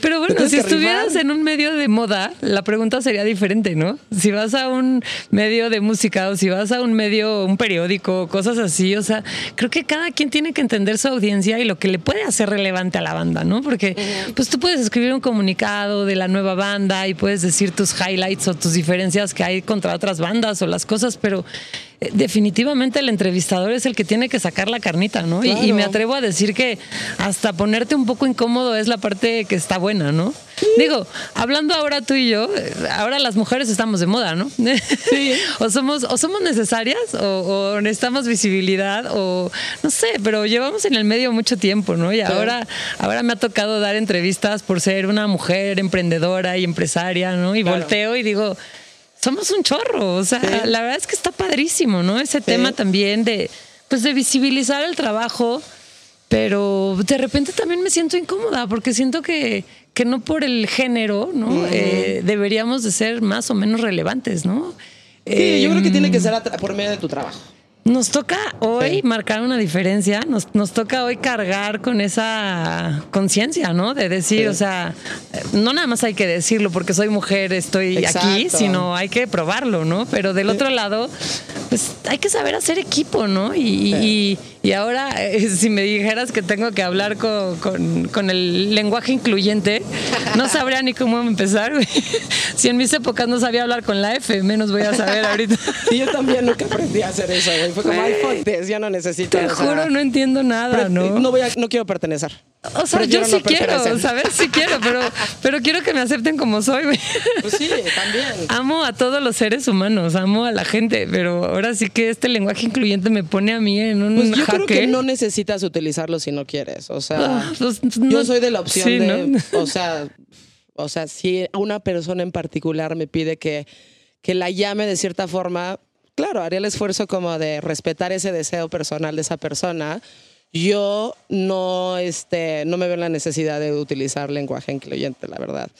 Pero bueno, si estuvieras en un medio de moda, la pregunta sería diferente, ¿no? Si vas a un medio de música o si vas a un medio, un periódico, cosas así, o sea, creo que cada quien tiene que entender su audiencia y lo que le puede hacer relevante a la banda, ¿no? Porque pues tú puedes escribir un comunicado de la nueva banda y puedes decir tus highlights o tus diferencias que hay contra otras bandas o las cosas, pero eh, definitivamente el entrevistador es el que tiene que sacar la carnita, ¿no? Y- Y, Claro. me atrevo a decir que hasta ponerte un poco incómodo es la parte que está buena, ¿no? Digo, hablando ahora tú y yo, eh, ahora las mujeres estamos de moda, ¿no? o somos o somos necesarias o, o necesitamos visibilidad o no sé, pero llevamos en el medio mucho tiempo, ¿no? Y ahora ahora me ha tocado dar entrevistas por ser una mujer emprendedora y empresaria, ¿no? Y Claro. volteo y digo, somos un chorro, o sea, Sí. la verdad es que está padrísimo, ¿no? Ese tema también de, pues, de visibilizar el trabajo, pero de repente también me siento incómoda porque siento que, que no por el género, ¿no? Eh, deberíamos de ser más o menos relevantes, ¿no? Sí, yo creo que Em, tiene que ser a tra- por medio de tu trabajo. Nos toca hoy Sí. marcar una diferencia, nos, nos toca hoy cargar con esa conciencia, ¿no? De decir, Sí. o sea, no nada más hay que decirlo porque soy mujer, estoy aquí, sino hay que probarlo, ¿no? Pero del otro lado, pues hay que saber hacer equipo, ¿no? Y, y- y- y ahora, eh, si me dijeras que tengo que hablar con, con- con el lenguaje incluyente, no sabría ni cómo empezar, güey. Si en mis épocas no sabía hablar con la F, menos voy a saber ahorita. Y yo también nunca aprendí a hacer eso, güey. Fue como, ay, fuck ya no necesito. Te o sea, juro, no entiendo nada, ¿no? No, voy a, no quiero pertenecer. O sea, Prefiero yo no sí quiero, pertenecer. ¿sabes? Sí quiero, pero, pero quiero que me acepten como soy, güey. Pues sí, también. Amo a todos los seres humanos, amo a la gente, pero ahora sí que este lenguaje incluyente me pone a mí en un Pues yo jaque. creo que no necesitas utilizarlo si no quieres. O sea, Ah, pues, yo no- soy de la opción sí, de, ¿no? o sea, o sea, si una persona en particular me pide que, que la llame de cierta forma, claro, haría el esfuerzo como de respetar ese deseo personal de esa persona. Yo no, este, no me veo en la necesidad de utilizar lenguaje incluyente, la verdad.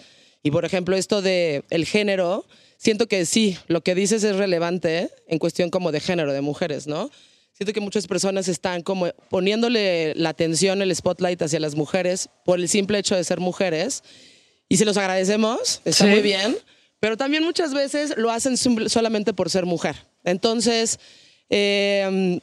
Y por ejemplo, esto de el género, siento que sí, lo que dices es relevante en cuestión como de género, de mujeres, ¿no? Siento que muchas personas están como poniéndole la atención, el spotlight hacia las mujeres por el simple hecho de ser mujeres. Y se los agradecemos, está Sí. muy bien. Pero también muchas veces lo hacen solamente por ser mujer. Entonces, eh,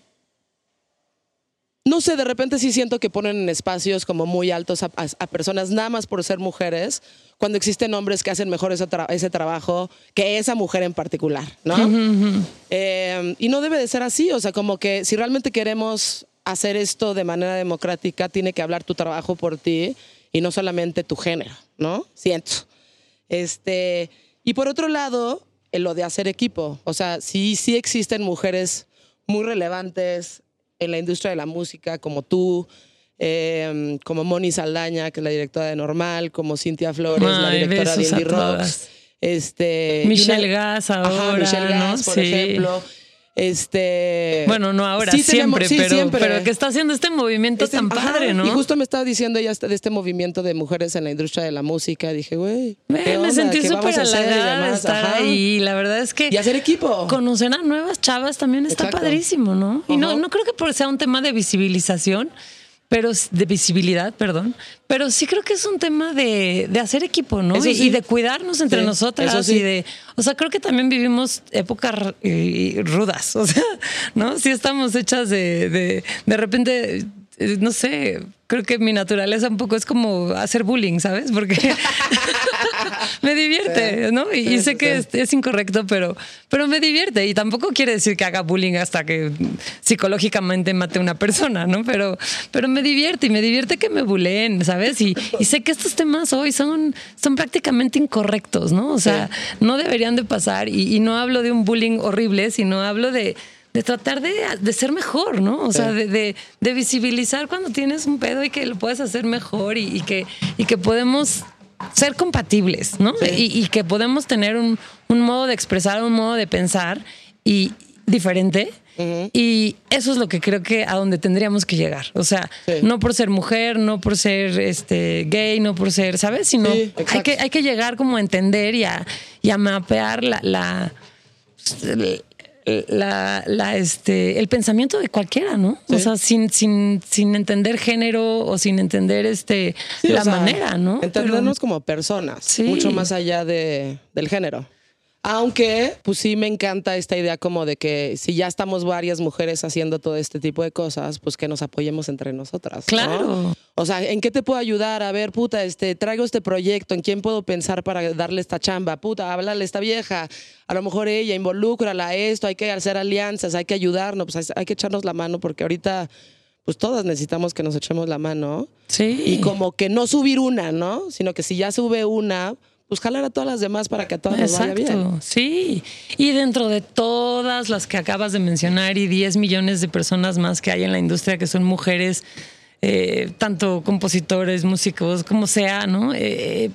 no sé, de repente sí siento que ponen en espacios como muy altos a, a- a personas nada más por ser mujeres, cuando existen hombres que hacen mejor ese, tra- ese trabajo que esa mujer en particular, ¿no? Eh, y no debe de ser así, o sea, como que si realmente queremos hacer esto de manera democrática, tiene que hablar tu trabajo por ti y no solamente tu género, ¿no? Siento. Este, y por otro lado, eh, lo de hacer equipo, o sea, sí, sí existen mujeres muy relevantes en la industria de la música, como tú, eh, como Moni Saldaña, que es la directora de Normal, como Cintia Flores, la directora de Indie Rocks. Este, Michelle Gass ahora, Michelle Gass, ¿no? por Sí. ejemplo. Este. Bueno, no ahora, sí tenemos- siempre, sí, pero, siempre. pero que está haciendo este movimiento Este- tan ajá, padre, ¿no? Y justo me estaba diciendo ella este- de este movimiento de mujeres en la industria de la música. Dije, güey. Me, sentí ¿Qué vamos súper halagada de estar Ajá. ahí. La verdad es que Y hacer equipo. conocer a nuevas chavas también está Exacto. padrísimo, ¿no? Y no, no creo que por sea un tema de visibilización, pero de visibilidad, perdón, pero sí creo que es un tema de, de hacer equipo, ¿no? Y, sí. y de cuidarnos entre Sí, nosotras sí. y de, o sea, creo que también vivimos épocas rudas, o sea, ¿no? Sí estamos hechas de, de, de repente, no sé, creo que mi naturaleza un poco es como hacer bullying, ¿sabes? Porque me divierte, ¿no? Y, sé sí, que es incorrecto, pero, pero me divierte. Y tampoco quiere decir que haga bullying hasta que psicológicamente mate a una persona, ¿no? Pero, pero me divierte y me divierte que me buleen, ¿sabes? Y, y sé que estos temas hoy son, son prácticamente incorrectos, ¿no? O sea, no deberían de pasar. Y, y no hablo de un bullying horrible, sino hablo de de tratar de, de ser mejor, ¿no? O sea, de, de- de visibilizar cuando tienes un pedo y que lo puedes hacer mejor y, y que, y que podemos ser compatibles, ¿no? Y, y que podemos tener un, un modo de expresar, un modo de pensar y diferente. Y eso es lo que creo que a donde tendríamos que llegar. O sea, Sí. no por ser mujer, no por ser este gay, no por ser, ¿sabes? Sino hay que, hay que llegar como a entender y a, y a mapear la, la, la, la, este, el pensamiento de cualquiera, ¿no? O sea, sin, sin, sin entender género o sin entender este, Sí, o la sea, manera, ¿no? Entendernos como personas, Sí. mucho más allá de, del género. Aunque, pues sí me encanta esta idea como de que si ya estamos varias mujeres haciendo todo este tipo de cosas, pues que nos apoyemos entre nosotras. ¿no? Claro. O sea, ¿en qué te puedo ayudar? A ver, puta, este, traigo este proyecto, ¿en quién puedo pensar para darle esta chamba? Puta, háblale a esta vieja. A lo mejor ella, involúcrala a esto, hay que hacer alianzas, hay que ayudarnos, pues hay- hay que echarnos la mano porque ahorita, pues todas necesitamos que nos echemos la mano. Sí. Y como que no subir una, ¿no? Sino que si ya sube una, pues jalar a todas las demás para que a todas nos vaya bien. Exacto, sí. Y dentro de todas las que acabas de mencionar y 10 millones de personas más que hay en la industria que son mujeres, eh, tanto compositores, músicos, como sea, ¿no? Eh,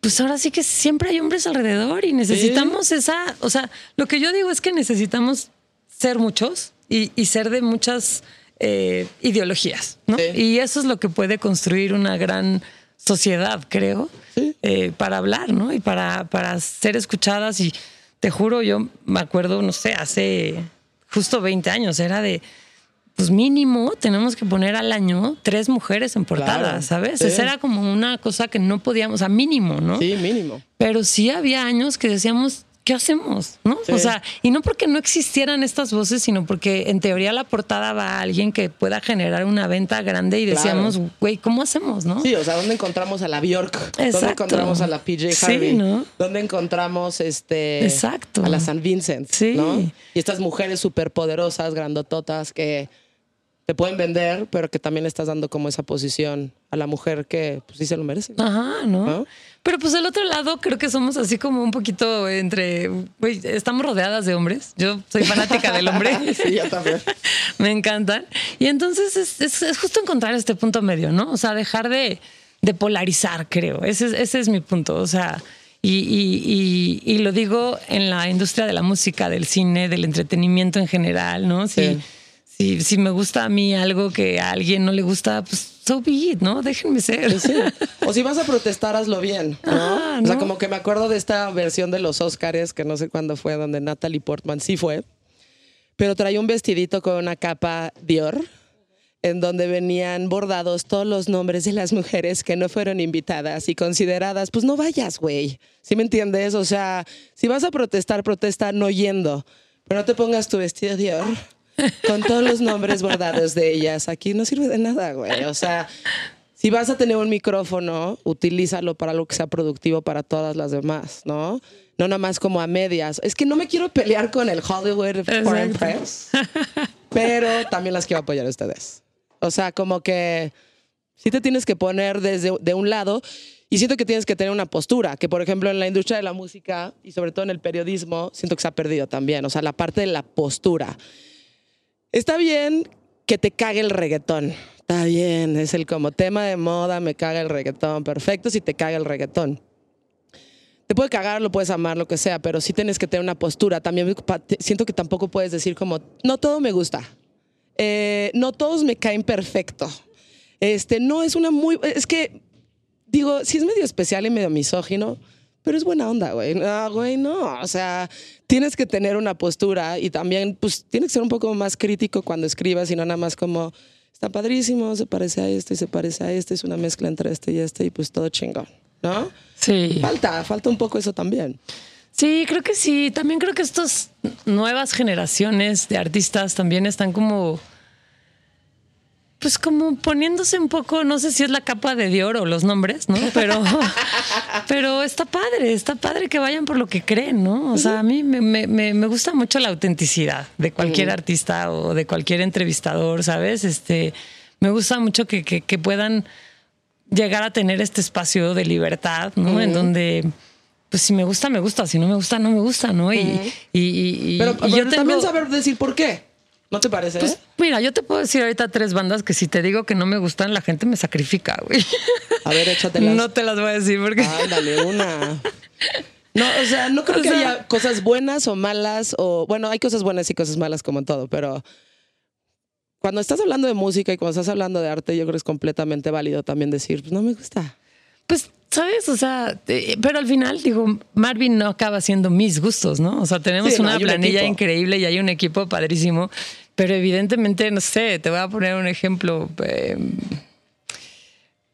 pues ahora sí que siempre hay hombres alrededor y necesitamos esa, o sea, lo que yo digo es que necesitamos ser muchos y, y ser de muchas eh, ideologías, ¿no? Sí. Y eso es lo que puede construir una gran sociedad, creo, Sí. eh, para hablar, ¿no? Y para, para ser escuchadas. Y te juro, yo me acuerdo, no sé, hace justo 20 años, era de, pues mínimo tenemos que poner al año tres mujeres en portada, Claro, ¿sabes? sí. Esa era como una cosa que no podíamos, o sea, mínimo, ¿no? Sí, mínimo. Pero sí había años que decíamos, ¿qué hacemos? ¿No? Sí. O sea, y no porque no existieran estas voces, sino porque en teoría la portada va a alguien que pueda generar una venta grande y decíamos, güey, ¿cómo hacemos? ¿no? Sí, o sea, ¿dónde encontramos a la Bjork? ¿Dónde encontramos a la PJ Sí, Harvey? ¿no? ¿Dónde encontramos este Exacto. a la San Vincent? Sí. ¿no? Y estas mujeres súper poderosas, grandototas, que te pueden vender, pero que también estás dando como esa posición a la mujer que pues, sí se lo merece. Ajá, ¿no? ¿No? Pero pues del otro lado creo que somos así como un poquito entre, güey, estamos rodeadas de hombres. Yo soy fanática del hombre. Sí, yo también. Me encantan. Y entonces es, es- es justo encontrar este punto medio, ¿no? O sea, dejar de, de polarizar, creo. Ese, es- ese es mi punto. O sea, y, y- y- y lo digo en la industria de la música, del cine, del entretenimiento en general, ¿no? Si, Sí. si, si me gusta a mí algo que a alguien no le gusta, pues so be it, ¿no? Déjenme ser. Sí. O si vas a protestar, hazlo bien, ¿no? Ah, O sea, como que me acuerdo de esta versión de los Oscars, que no sé cuándo fue, donde Natalie Portman sí fue, pero traía un vestidito con una capa Dior, en donde venían bordados todos los nombres de las mujeres que no fueron invitadas y consideradas, pues no vayas, güey. ¿Sí me entiendes? O sea, si vas a protestar, protesta no yendo, pero no te pongas tu vestido Dior con todos los nombres bordados de ellas. Aquí no sirve de nada, güey. O sea, si vas a tener un micrófono, utilízalo para algo que sea productivo para todas las demás, ¿no? No nada más como a medias. Es que no me quiero pelear con el Hollywood Foreign Exacto. Press, pero también las quiero apoyar a ustedes. O sea, como que sí te tienes que poner desde de un lado y siento que tienes que tener una postura, que por ejemplo en la industria de la música y sobre todo en el periodismo, siento que se ha perdido también, o sea, la parte de la postura. Está bien que te cague el reggaetón. Está bien, es el como tema de moda, me caga el reggaetón. Perfecto si te caga el reggaetón. te puede cagar, lo puedes amar, lo que sea, pero sí tienes que tener una postura. También siento que tampoco puedes decir como, no todo me gusta. Eh, no todos me caen perfecto. Este, no es una muy, es que, digo, sí es medio especial y medio misógino, pero es buena onda, güey. No, güey, no. O sea, tienes que tener una postura y también, pues, tienes que ser un poco más crítico cuando escribas y no nada más como, está padrísimo, se parece a este y se parece a este, es una mezcla entre este y este y pues todo chingón, ¿no? Sí. Falta, falta un poco eso también. Sí, creo que sí. También creo que estas nuevas generaciones de artistas también están como. Pues como poniéndose un poco, no sé si es la capa de Dior o los nombres, ¿no? Pero, pero está padre, está padre que vayan por lo que creen, ¿no? O sea, a mí me, me- me- me gusta mucho la autenticidad de cualquier artista o de cualquier entrevistador, ¿sabes? Este, me gusta mucho que, que- que puedan llegar a tener este espacio de libertad, ¿no? En donde, pues si me gusta, me gusta, si no me gusta, no me gusta, ¿no? Y, y- y- y- Pero, y pero yo también tengo- saber decir por qué. ¿No te parece? Pues mira, yo te puedo decir ahorita tres bandas que si te digo que no me gustan, la gente me sacrifica, güey. A ver, échatelas. No te las voy a decir porque... Ándale, una. No, o sea, no creo O que sea- haya cosas buenas o malas, o bueno, hay cosas buenas y cosas malas como en todo, pero cuando estás hablando de música y cuando estás hablando de arte, yo creo que es completamente válido también decir, pues no me gusta. Pues, ¿sabes? O sea, eh, pero al final, digo, Marvin no acaba siendo mis gustos, ¿no? O sea, tenemos Sí, no, una un planilla increíble y hay un equipo padrísimo, pero evidentemente, no sé, te voy a poner un ejemplo. eh,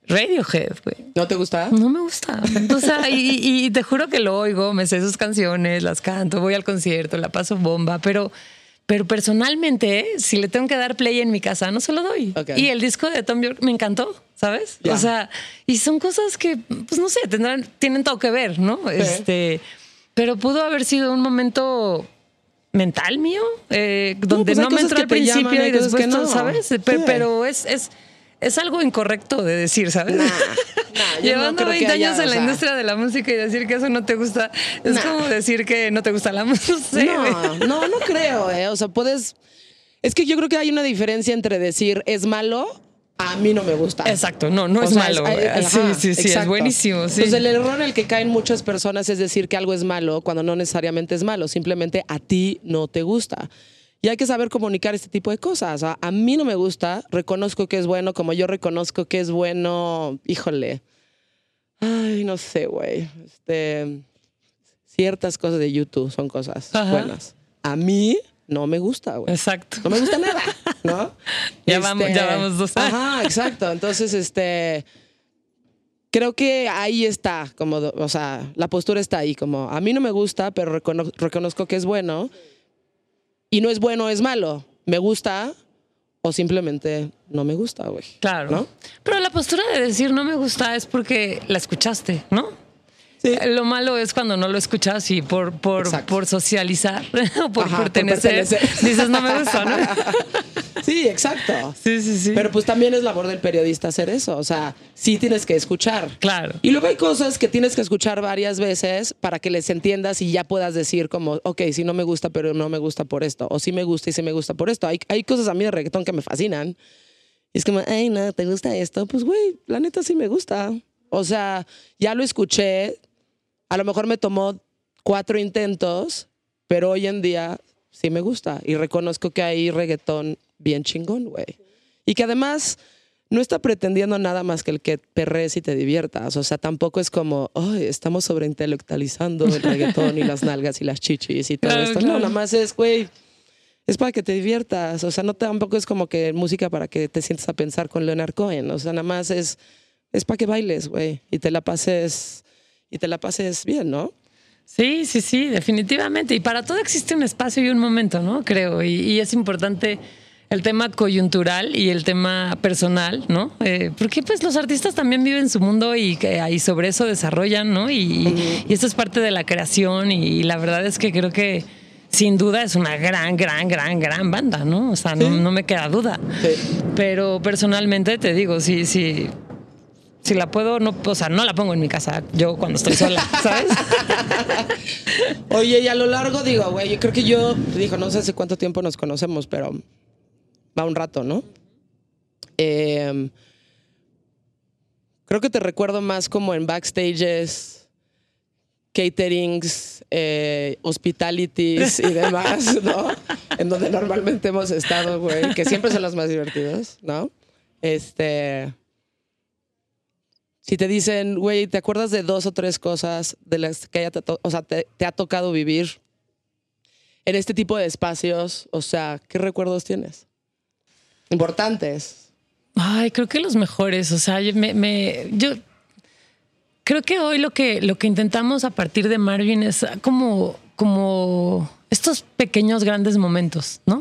Radiohead, güey. ¿No te gusta? No me gusta. O sea, y, y te juro que lo oigo, me sé sus canciones, las canto, voy al concierto, la paso bomba, pero, pero personalmente, si le tengo que dar play en mi casa, no se lo doy. Y el disco de Tom York me encantó, ¿sabes? O sea, y son cosas que, pues no sé, tendrán, tienen todo que ver, ¿no? Este, pero pudo haber sido un momento mental mío, eh, donde pues no, me entró al principio llaman, y después, que no. ¿sabes? Sí. Pero es, es, es algo incorrecto de decir, ¿sabes? Nah, nah, yo no Llevando que 20 haya, años en la sea, industria de la música y decir que eso no te gusta, es Nah. como decir que no te gusta la música. No. No, no, no creo, ¿eh? O sea, puedes. Es que yo creo que hay una diferencia entre decir es malo, a mí no me gusta. Exacto, no, no O es sea, malo. hay- güey. ajá, sí, sí, sí, es buenísimo. Sí. Entonces, el error en el que caen muchas personas es decir que algo es malo cuando no necesariamente es malo, simplemente a ti no te gusta. Y hay que saber comunicar este tipo de cosas. A, a mí no me gusta, reconozco que es bueno, como yo reconozco que es bueno, híjole. Ay, no sé, güey. Este, ciertas cosas de YouTube son cosas Ajá. buenas. A mí no me gusta, güey. Exacto. No me gusta nada, ¿no? Este, Ya vamos- ya vamos dos. Ajá, exacto. Entonces, este. Creo que ahí está, como, o sea, la postura está ahí, como a mí no me gusta, pero recono- reconozco que es bueno. Y no es bueno, es malo. Me gusta o simplemente no me gusta, güey. Claro. ¿No? Pero la postura de decir no me gusta es porque la escuchaste, ¿no? Sí. Lo malo es cuando no lo escuchas y por, por, socializar o por Ajá, por pertenecer. dices no me gusta, ¿no? Sí, exacto. Sí, sí, sí. Pero pues también es labor del periodista hacer eso. O sea, sí tienes que escuchar. Claro. Y luego hay cosas que tienes que escuchar varias veces para que les entiendas y ya puedas decir como, ok, sí no me gusta, pero no me gusta por esto. O sí me gusta y sí me gusta por esto. Hay, hay cosas a mí de reggaetón que me fascinan. Y es como, ay, no, ¿te gusta esto? Pues, güey, la neta sí me gusta. O sea, ya lo escuché. A lo mejor me tomó cuatro intentos, pero hoy en día sí me gusta. Y reconozco que hay reggaetón bien chingón, güey. Y que además no está pretendiendo nada más que el que perres y te diviertas. O sea, tampoco es como, ay, estamos sobreintelectualizando el reggaetón y las nalgas y las chichis y todo Claro, esto. claro. No, nada más es, güey, es para que te diviertas. O sea, no tampoco es como que música para que te sientas a pensar con Leonard Cohen. O sea, nada más es, es para que bailes, güey, y te la pases, y te la pases bien, ¿no? Sí, sí, sí, definitivamente. Y para todo existe un espacio y un momento, ¿no? Creo. Y, y es importante el tema coyuntural y el tema personal, ¿no? Eh, porque pues los artistas también viven su mundo y, que- y sobre eso desarrollan, ¿no? Y, y eso es parte de la creación y, la verdad es que creo que sin duda es una gran, gran, gran, gran banda, ¿no? O sea, no, no me queda duda. Sí. Pero personalmente te digo, sí, sí. Si la puedo, no, o sea, no la pongo en mi casa yo cuando estoy sola, ¿sabes? Oye, y a lo largo, digo, güey, yo creo que yo, digo, no sé hace cuánto tiempo nos conocemos, pero va un rato, ¿no? Eh, creo que te recuerdo más como en backstages caterings, eh, hospitalities y demás, ¿no? En donde normalmente hemos estado, güey, que siempre son los más divertidos, ¿no? Este. Si te dicen, güey, ¿te acuerdas de dos o tres cosas de las que haya o sea, te, te ha tocado vivir en este tipo de espacios? O sea, ¿qué recuerdos tienes? Importantes. Ay, creo que los mejores. O sea, yo, me, me- yo creo que hoy lo que, lo que intentamos a partir de Marvin es como, como estos pequeños grandes momentos, ¿no?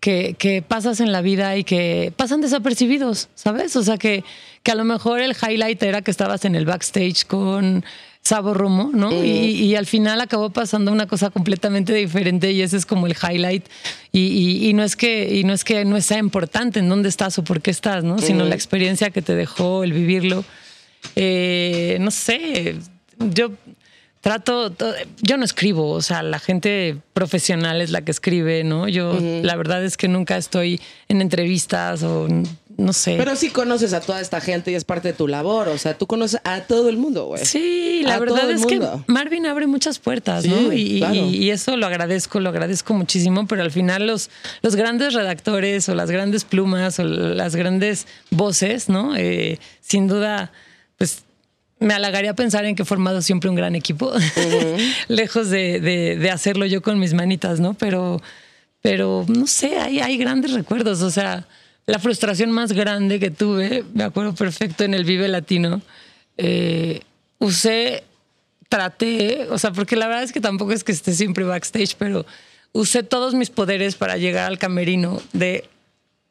que, que pasas en la vida y que pasan desapercibidos, ¿sabes? O sea, que, que a lo mejor el highlight era que estabas en el backstage con Sabo Romo, ¿no? y, y al final acabó pasando una cosa completamente diferente y ese es como el highlight. Y, y- y no es que, y no es que no sea importante en dónde estás o por qué estás, ¿no? Sino la experiencia que te dejó, el vivirlo. Eh, no sé, yo trato, to- yo no escribo, o sea, la gente profesional es la que escribe, ¿no? Yo la verdad es que nunca estoy en entrevistas o no sé. Pero sí conoces a toda esta gente y es parte de tu labor. O sea, tú conoces a todo el mundo, güey. Sí, la A verdad es que. Marvin abre muchas puertas, Sí, ¿no? Y, claro. y- y eso lo agradezco, lo agradezco muchísimo, pero al final los, los grandes redactores o las grandes plumas o las grandes voces, ¿no? Eh, sin duda, pues me halagaría pensar en que he formado siempre un gran equipo, lejos de, de- de hacerlo yo con mis manitas, ¿no? Pero, pero no sé, hay, hay grandes recuerdos, o sea, la frustración más grande que tuve, me acuerdo perfecto en el Vive Latino, eh, usé, traté, o sea, porque la verdad es que tampoco es que esté siempre backstage, pero usé todos mis poderes para llegar al camerino de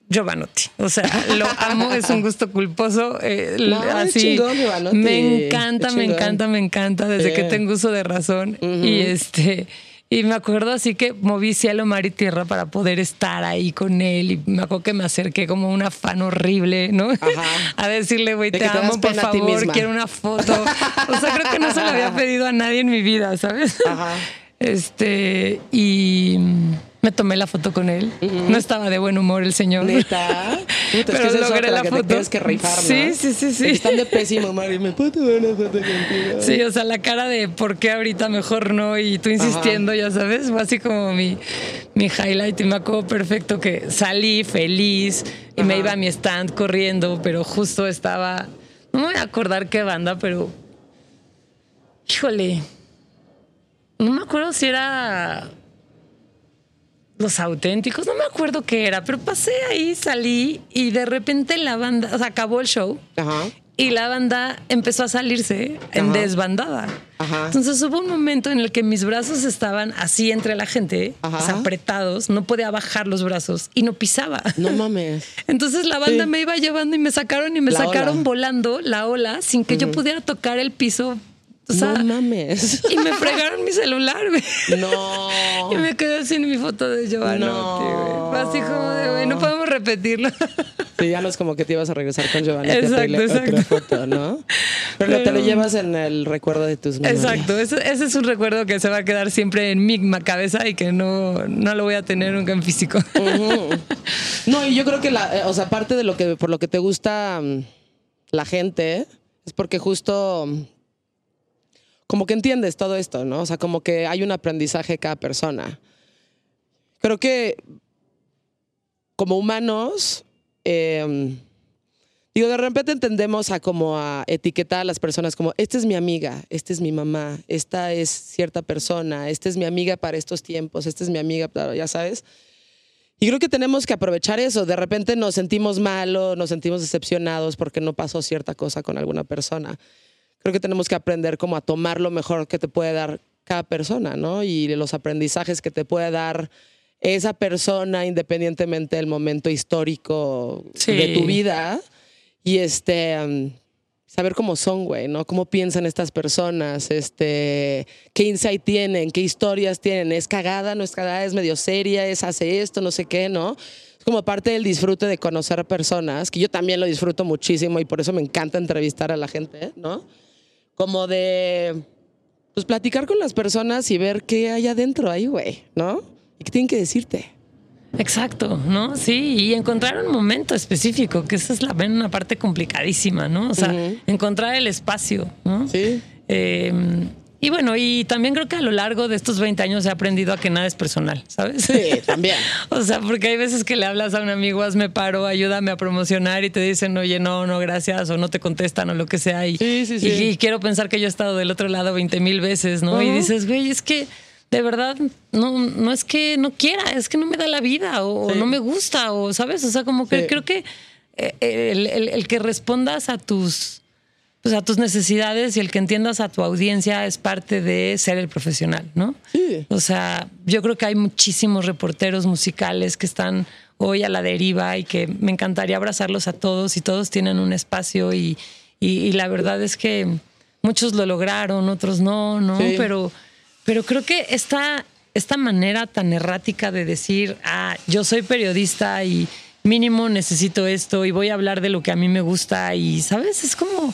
Giovanotti. O sea, lo amo, es un gusto culposo. eh, No, así, chingón, me encanta, me encanta, me encanta desde que tengo uso de razón. Y este. Y me acuerdo así que moví cielo, mar y tierra para poder estar ahí con él. Y me acuerdo que me acerqué como un afán horrible, ¿no? A decirle, güey, De te amo, por favor, quiero una foto. O sea, creo que no se lo había pedido a nadie en mi vida, ¿sabes? Ajá. Este, y me tomé la foto con él. No estaba de buen humor el señor. Neta. Puta, es Pero que logré la que foto. te tienes que rifar, ¿no? Sí, sí, sí, sí. Están de pésimo, Mari. ¿Me puedo tomar una foto contigo? Sí, o sea, la cara de por qué ahorita mejor no y tú insistiendo, ya sabes, fue así como mi, mi highlight y me acuerdo perfecto que salí feliz y me iba a mi stand corriendo, pero justo estaba, no me voy a acordar qué banda, pero híjole, no me acuerdo si era los auténticos, no me acuerdo qué era, pero pasé ahí, salí y de repente la banda, o sea, acabó el show Ajá. y la banda empezó a salirse en Ajá. desbandada. Ajá. Entonces hubo un momento en el que mis brazos estaban así entre la gente, Ajá. o sea, apretados, no podía bajar los brazos y no pisaba. No mames. Entonces la banda Sí. me iba llevando y me sacaron y me La sacaron ola. volando la ola sin que yo pudiera tocar el piso. O sea, no mames. y me fregaron mi celular, güey. No. Y me quedé sin mi foto de Giovanni. No. Fue así como de, güey, no podemos repetirlo. Sí, ya no es como que te ibas a regresar con Giovanni a Exacto, otra exacto. foto, ¿no? Pero, te lo Pero- llevas en el recuerdo de tus memorias. Exacto, ese, ese es un recuerdo que se va a quedar siempre en mi cabeza y que no, no lo voy a tener nunca en físico. No, y yo creo que la, eh, o sea, parte de lo que por lo que te gusta mm, la gente es porque justo mm, como que entiendes todo esto, ¿no? O sea, como que hay un aprendizaje cada persona. Creo que como humanos, eh, digo, de repente entendemos a como a etiquetar a las personas como, esta es mi amiga, esta es mi mamá, esta es cierta persona, esta es mi amiga para estos tiempos, esta es mi amiga, para, ya sabes. Y creo que tenemos que aprovechar eso. De repente nos sentimos mal o nos sentimos decepcionados porque no pasó cierta cosa con alguna persona. Creo que tenemos que aprender como a tomar lo mejor que te puede dar cada persona, ¿no? Y los aprendizajes que te puede dar esa persona independientemente del momento histórico Sí. de tu vida. Y este... um, saber cómo son, güey, ¿no? Cómo piensan estas personas, este, qué insight tienen, qué historias tienen, es cagada, no es cagada, es medio seria, es hace esto, no sé qué, ¿no? Es como parte del disfrute de conocer personas, que yo también lo disfruto muchísimo y por eso me encanta entrevistar a la gente, ¿no? Como de, pues platicar con las personas y ver qué hay adentro ahí, güey, ¿no? Y qué tienen que decirte. Exacto, ¿no? Sí, y encontrar un momento específico, que esa es la una parte complicadísima, ¿no? O sea, encontrar el espacio, ¿no? Sí. Eh, Y bueno, y también creo que a lo largo de estos 20 años he aprendido a que nada es personal, ¿sabes? Sí, también. o sea, porque hay veces que le hablas a un amigo, hazme paro, ayúdame a promocionar y te dicen, oye, no, no, gracias, o no te contestan o lo que sea. Y, Sí, sí, sí. y- y quiero pensar que yo he estado del otro lado 20 mil veces, ¿no? Y dices, güey, es que de verdad no, no es que no quiera, es que no me da la vida o, no me gusta, o, ¿sabes? O sea, como que creo que eh, el, el- el que respondas a tus pues a tus necesidades y el que entiendas a tu audiencia es parte de ser el profesional, ¿no? Sí. O sea, yo creo que hay muchísimos reporteros musicales que están hoy a la deriva y que me encantaría abrazarlos a todos y todos tienen un espacio y, y- y la verdad es que muchos lo lograron, otros no, ¿no? Sí. Pero, pero creo que esta, esta manera tan errática de decir, ah, yo soy periodista y mínimo necesito esto y voy a hablar de lo que a mí me gusta y, ¿sabes? Es como...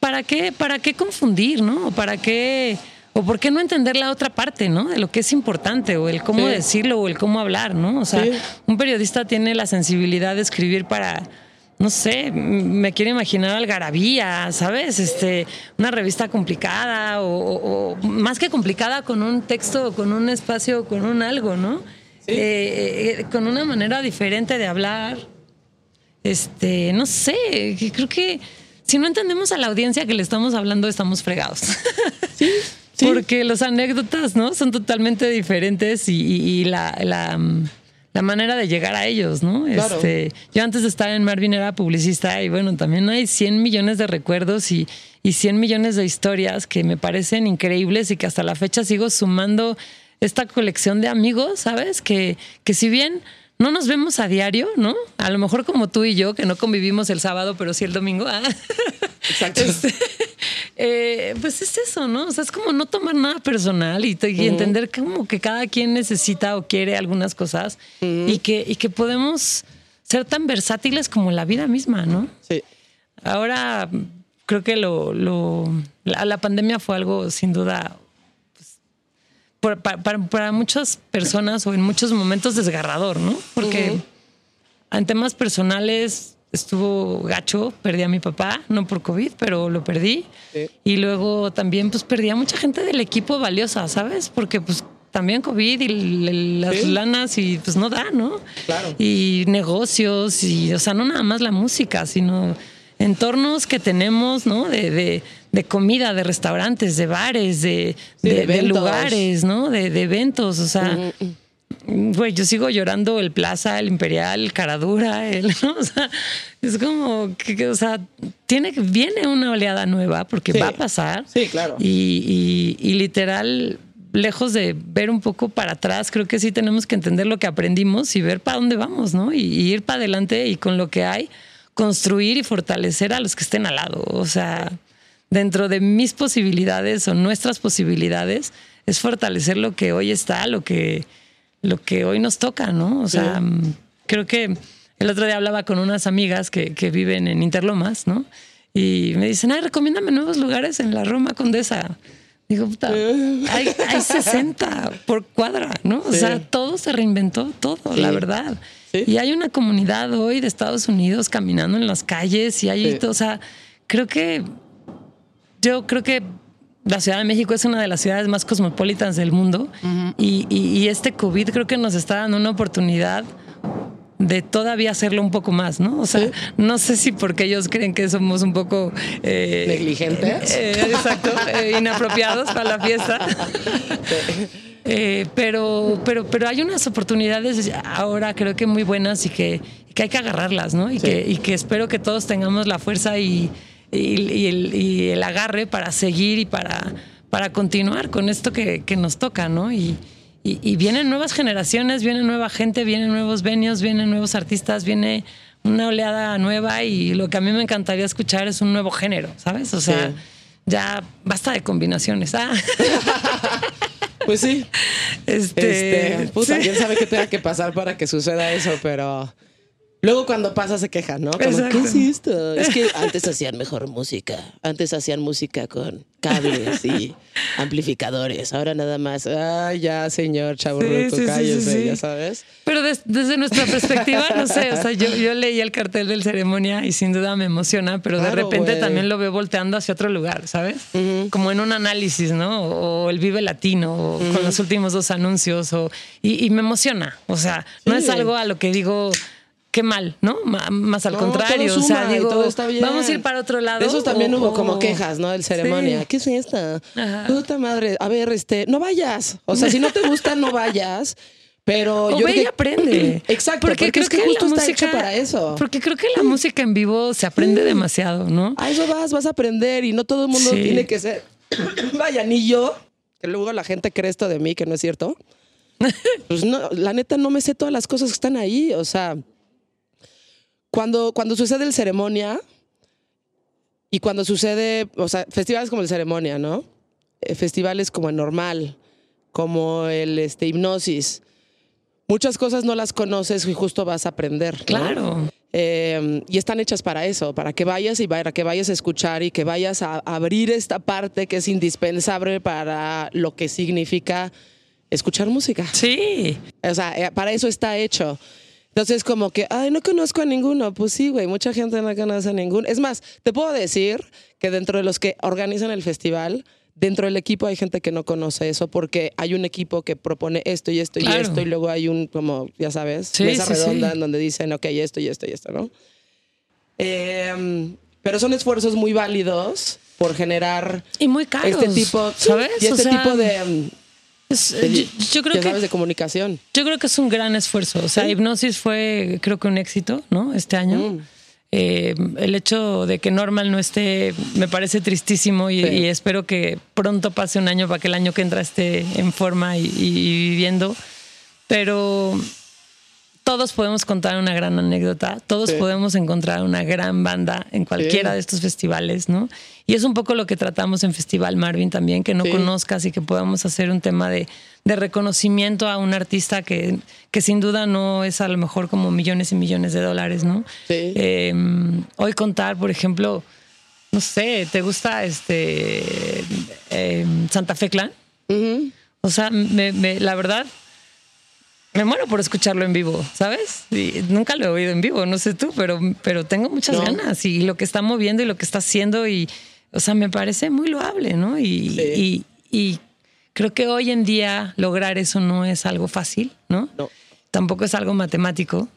¿para qué, para qué confundir, no? ¿Para qué, o por qué no entender la otra parte, no? De lo que es importante, o el cómo Sí. decirlo, o el cómo hablar, ¿no? O sea, Sí. un periodista tiene la sensibilidad de escribir para, no sé, me quiero imaginar algarabía, ¿sabes? Este, una revista complicada, o, o- o más que complicada, con un texto, con un espacio, con un algo, ¿no? Eh, eh, con una manera diferente de hablar este, no sé, creo que si no entendemos a la audiencia que le estamos hablando, estamos fregados. sí. Porque las anécdotas, ¿no? Son totalmente diferentes y, y- y la, la, mm, la manera de llegar a ellos, ¿no? Claro. Este, yo antes de estar en Marvin era publicista y bueno, también hay 100 millones de recuerdos y, y 100 millones de historias que me parecen increíbles y que hasta la fecha sigo sumando esta colección de amigos, ¿sabes? Que, que si bien no nos vemos a diario, ¿no? A lo mejor como tú y yo, que no convivimos el sábado, pero sí el domingo. ah. Exacto. Este, eh, pues es eso, ¿no? O sea, es como no tomar nada personal y, y entender como que cada quien necesita o quiere algunas cosas y, que, y que podemos ser tan versátiles como la vida misma, ¿no? Sí. Ahora creo que lo, lo- la, la pandemia fue algo sin duda para, para muchas personas o en muchos momentos desgarrador, ¿no? Porque en temas personales estuvo gacho, perdí a mi papá, no por COVID, pero lo perdí. Sí. Y luego también pues perdí a mucha gente del equipo valiosa, ¿sabes? Porque pues también COVID y las Sí. lanas y pues no da, ¿no? Claro. Y negocios y, o sea, no nada más la música, sino entornos que tenemos, ¿no? De, de- de comida, de restaurantes, de bares, de, Sí, de- de de eventos. lugares, ¿no? De, eventos, o sea, Ujú. Güey, yo sigo llorando el Plaza, el Imperial, el Caradura, el, ¿no? o sea, es como que, que, o sea, tiene que viene una oleada nueva porque Sí. va a pasar. Sí, claro. Y, y- y literal, lejos de ver un poco para atrás, creo que sí tenemos que entender lo que aprendimos y ver para dónde vamos, ¿no? Y, y ir para adelante y con lo que hay, construir y fortalecer a los que estén al lado. O sea, dentro de mis posibilidades o nuestras posibilidades, es fortalecer lo que hoy está, lo que, lo que hoy nos toca, ¿no? O sea, Sí. creo que el otro día hablaba con unas amigas que, que viven en Interlomas, ¿no? Y me dicen, ay, recomiéndame nuevos lugares en la Roma Condesa. Digo, puta, hay, hay 60 por cuadra, ¿no? O Sí. sea, todo se reinventó, todo, Sí. la verdad. Sí. Y hay una comunidad hoy de Estados Unidos caminando en las calles y hay, o sea, creo que yo creo que la Ciudad de México es una de las ciudades más cosmopolitas del mundo y, y- y este COVID creo que nos está dando una oportunidad de todavía hacerlo un poco más, ¿no? O sea, Sí. no sé si porque ellos creen que somos un poco... eh, ¿Negligentes? eh, exacto, eh, inapropiados para la fiesta. Pero, pero, pero hay unas oportunidades ahora creo que muy buenas y que, que hay que agarrarlas, ¿no? Y, Sí. que, y que espero que todos tengamos la fuerza y, y- y el, y el agarre para seguir y para, para continuar con esto que, que nos toca, ¿no? Y, vienen nuevas generaciones, viene nueva gente, vienen nuevos venios, vienen nuevos artistas, viene una oleada nueva y lo que a mí me encantaría escuchar es un nuevo género, ¿sabes? O sea, Sí. ya basta de combinaciones. Ah. Pues sí. Este, Este, puta, sí. quién sabe qué tenga que pasar para que suceda eso, pero Luego cuando pasa se quejan, ¿no? Como. ¿qué es esto? Es que antes hacían mejor música. Antes hacían música con cables y amplificadores. Ahora nada más. Ay, ya, señor chaburruco, Sí, sí, cállese, ya sabes. Pero des- desde nuestra perspectiva, no sé, o sea, yo, yo leí el cartel del ceremonia y sin duda me emociona, pero de repente también lo veo volteando hacia otro lugar, ¿sabes? Como en un análisis, ¿no? O el Vive Latino, o con los últimos dos anuncios, o, y, y me emociona. O sea, no es algo a lo que digo. Qué mal, ¿no? Más al No, contrario, todo o sea, suma y digo, todo está bien. vamos a ir para otro lado. De esos también hubo como o- quejas, ¿no? Del ceremonia. Sí. ¿Qué es esta? Ajá. Puta madre. A ver, este, no vayas. O sea, si no te gusta, no vayas. Pero O yo ve creo y que- aprende. Exacto, porque, es que la justo está hecho para eso. Porque creo que la música en vivo se aprende demasiado, ¿no? A eso vas, vas a aprender y no todo el mundo Sí. tiene que ser. Vaya, ni yo, que luego la gente cree esto de mí, que no es cierto. Pues no, la neta no me sé todas las cosas que están ahí. O sea, cuando, cuando sucede el ceremonia y cuando sucede, o sea, festivales como el ceremonia, ¿no? Eh, festivales como el normal, como el este, hipnosis. Muchas cosas no las conoces y justo vas a aprender. ¿no? Claro. Eh, y están hechas para eso, para que vayas y para que vayas a escuchar y que vayas a abrir esta parte que es indispensable para lo que significa escuchar música. Sí. O sea, eh, para eso está hecho. Entonces, como que, ay, no conozco a ninguno. Pues sí, güey, mucha gente no conoce a ninguno. Es más, te puedo decir que dentro de los que organizan el festival, dentro del equipo hay gente que no conoce eso porque hay un equipo que propone esto y esto Claro. y esto y luego hay un, como, ya sabes, Sí, mesa sí, redonda sí. en donde dicen, ok, esto y esto y esto, ¿no? Eh, pero son esfuerzos muy válidos por generar Y muy caros. este tipo, ¿sabes? Y O este sea, tipo de, es- de- yo, yo creo que de comunicación. yo creo que es un gran esfuerzo. O sea, Sí. Hipnosis fue, creo que un éxito, ¿no? Este año. Mm. Eh, el hecho de que Normal no esté me parece tristísimo y, Sí. y espero que pronto pase un año para que el año que entra esté en forma y, y viviendo. Pero todos podemos contar una gran anécdota, todos Sí. podemos encontrar una gran banda en cualquiera Sí. de estos festivales, ¿no? Y es un poco lo que tratamos en Festival Marvin también, que no Sí. conozcas y que podamos hacer un tema de, de reconocimiento a un artista que, que sin duda no es a lo mejor como millones y millones de dólares, ¿no? Sí. Eh, hoy contar, por ejemplo, no sé, ¿te gusta este eh, Santa Fe Clan? O sea, me- me- la verdad, me muero por escucharlo en vivo, ¿sabes? Y nunca lo he oído en vivo, no sé tú, pero, pero tengo muchas No. ganas y lo que está moviendo y lo que está haciendo y, o sea, me parece muy loable, ¿no? Y, Sí. y, y creo que hoy en día lograr eso no es algo fácil, ¿no? No. Tampoco es algo matemático.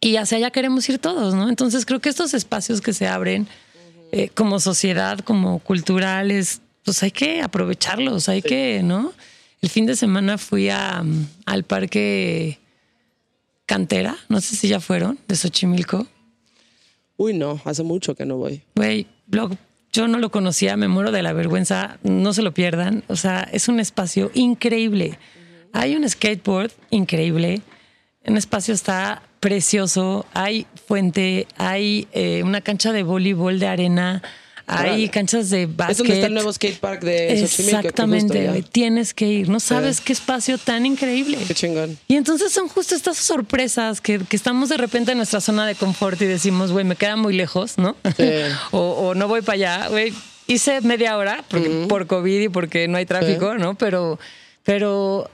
Y hacia allá queremos ir todos, ¿no? Entonces creo que estos espacios que se abren eh, como sociedad, como culturales, pues hay que aprovecharlos, hay que, ¿no? El fin de semana fui a, mm, al parque Cantera, no sé si ya fueron, de Xochimilco. Uy, no, hace mucho que no voy. Güey, yo no lo conocía, me muero de la vergüenza, no se lo pierdan. O sea, es un espacio increíble. Hay un skateboard increíble, un espacio está precioso, hay fuente, hay eh, una cancha de voleibol de arena, hay canchas de Es básquet. donde está el nuevo skate park de Xochimilco. Exactamente, justo tienes que ir. No sabes Sí. qué espacio tan increíble. Qué chingón. Y entonces son justo estas sorpresas que, que estamos de repente en nuestra zona de confort y decimos, güey, me queda muy lejos, ¿no? Sí. o, o no voy para allá, güey. Hice media hora porque, por COVID y porque no hay tráfico, ¿no? Pero, pero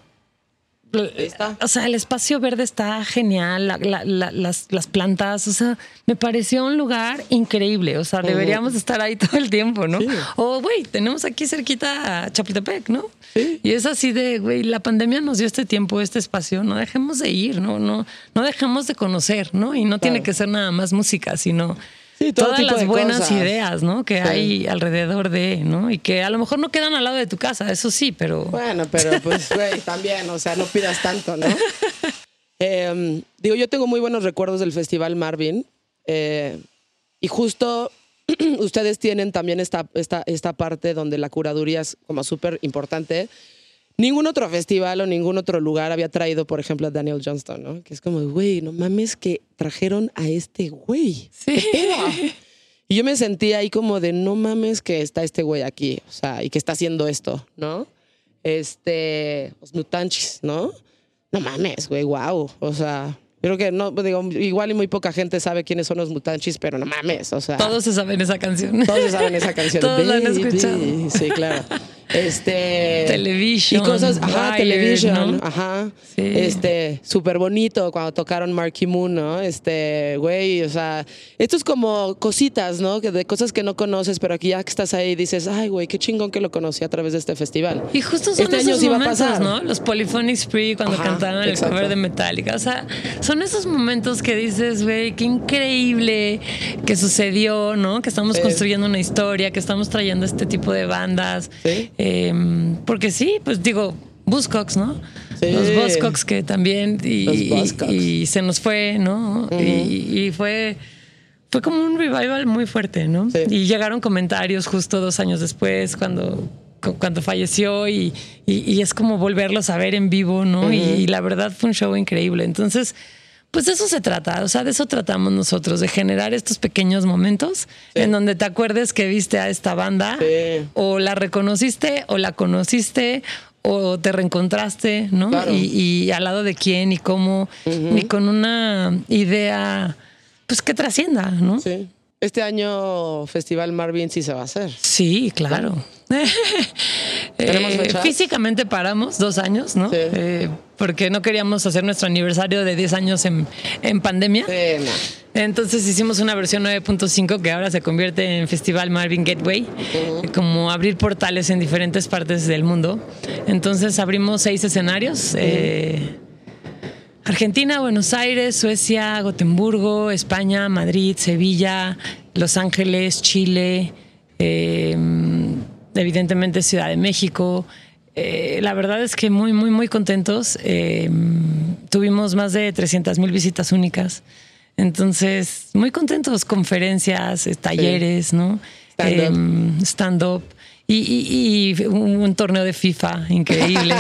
está. o sea, el espacio verde está genial, la- la- la- las, las plantas, o sea, me pareció un lugar increíble, o sea, deberíamos estar ahí todo el tiempo, ¿no? Sí. O, güey, tenemos aquí cerquita a Chapultepec, ¿no? Sí. Y es así de, güey, la pandemia nos dio este tiempo, este espacio, no dejemos de ir, no, no, no dejemos de conocer, ¿no? Y no tiene que ser nada más música, sino Sí, todo todas tipo las de buenas cosas. ideas, ¿no? Que Sí. hay alrededor de, ¿no? Y que a lo mejor no quedan al lado de tu casa, eso sí, pero... Bueno, pero pues, güey, también, o sea, no pidas tanto, ¿no? Eh, digo, yo tengo muy buenos recuerdos del Festival Marvin. eh, y justo ustedes tienen también esta, esta, esta parte donde la curaduría es como súper importante. Ningún otro festival o ningún otro lugar había traído, por ejemplo, a Daniel Johnston, ¿no? Que es como, güey, no mames que trajeron a este güey. Sí. Y yo me sentía ahí como de, no mames que está este güey aquí, o sea, y que está haciendo esto, ¿no? Este, los mutanchis, ¿no? No mames, güey, wow. O sea, Creo que no, digo, igual y muy poca gente sabe quiénes son los mutanchis, pero no mames, o sea. Todos se saben esa canción. Todos se saben esa canción. Todos la han escuchado. Sí, claro. Este. Television, Y cosas. Ajá, Wired, Television. ¿no? Ajá. Sí. Este. Súper bonito cuando tocaron Marky Moon, ¿no? Este, güey, o sea. Esto es como cositas, ¿no? Que de cosas que no conoces, pero aquí ya que estás ahí dices, ay, güey, qué chingón que lo conocí a través de este festival. Y justo son Este año esos a momentos, pasar. ¿no? Los Polyphonic Spree cuando Ajá, cantaron el exacto. cover de Metallica. O sea, son esos momentos que dices, güey, qué increíble que sucedió, ¿no? Que estamos Sí. construyendo una historia, que estamos trayendo este tipo de bandas. Sí. Eh, porque sí, pues digo, Buzzcocks, ¿no? Sí. Los Buzzcocks que también. Y, Los y- y se nos fue, ¿no? y, y fue. Fue como un revival muy fuerte, ¿no? Sí. Y llegaron comentarios justo dos años después, cuando, cu- cuando falleció, y, es como volverlos a ver en vivo, ¿no? y la verdad fue un show increíble. Entonces, pues de eso se trata, o sea, de eso tratamos nosotros, de generar estos pequeños momentos en donde te acuerdes que viste a esta banda, Sí. o la reconociste, o la conociste, o te reencontraste, ¿no? Claro. Y, y al lado de quién y cómo, y con una idea, pues que trascienda, ¿no? Sí. Este año Festival Marvin sí se va a hacer. Sí, claro. ¿Tenemos Eh, físicamente paramos dos años, ¿no? Sí. Eh, porque no queríamos hacer nuestro aniversario de 10 años en, en pandemia. Sí, no. Entonces hicimos una versión 9.5 que ahora se convierte en Festival Marvin Gateway, como abrir portales en diferentes partes del mundo. Entonces abrimos seis escenarios. eh, Argentina, Buenos Aires, Suecia, Gotemburgo, España, Madrid, Sevilla, Los Ángeles, Chile, eh, evidentemente Ciudad de México. Eh, la verdad es que muy, muy, muy contentos. Eh, tuvimos más de 300 mil visitas únicas. Entonces, muy contentos, conferencias, eh, talleres, ¿no? Stand-up. Em. Y, y- y un, un torneo de FIFA increíble.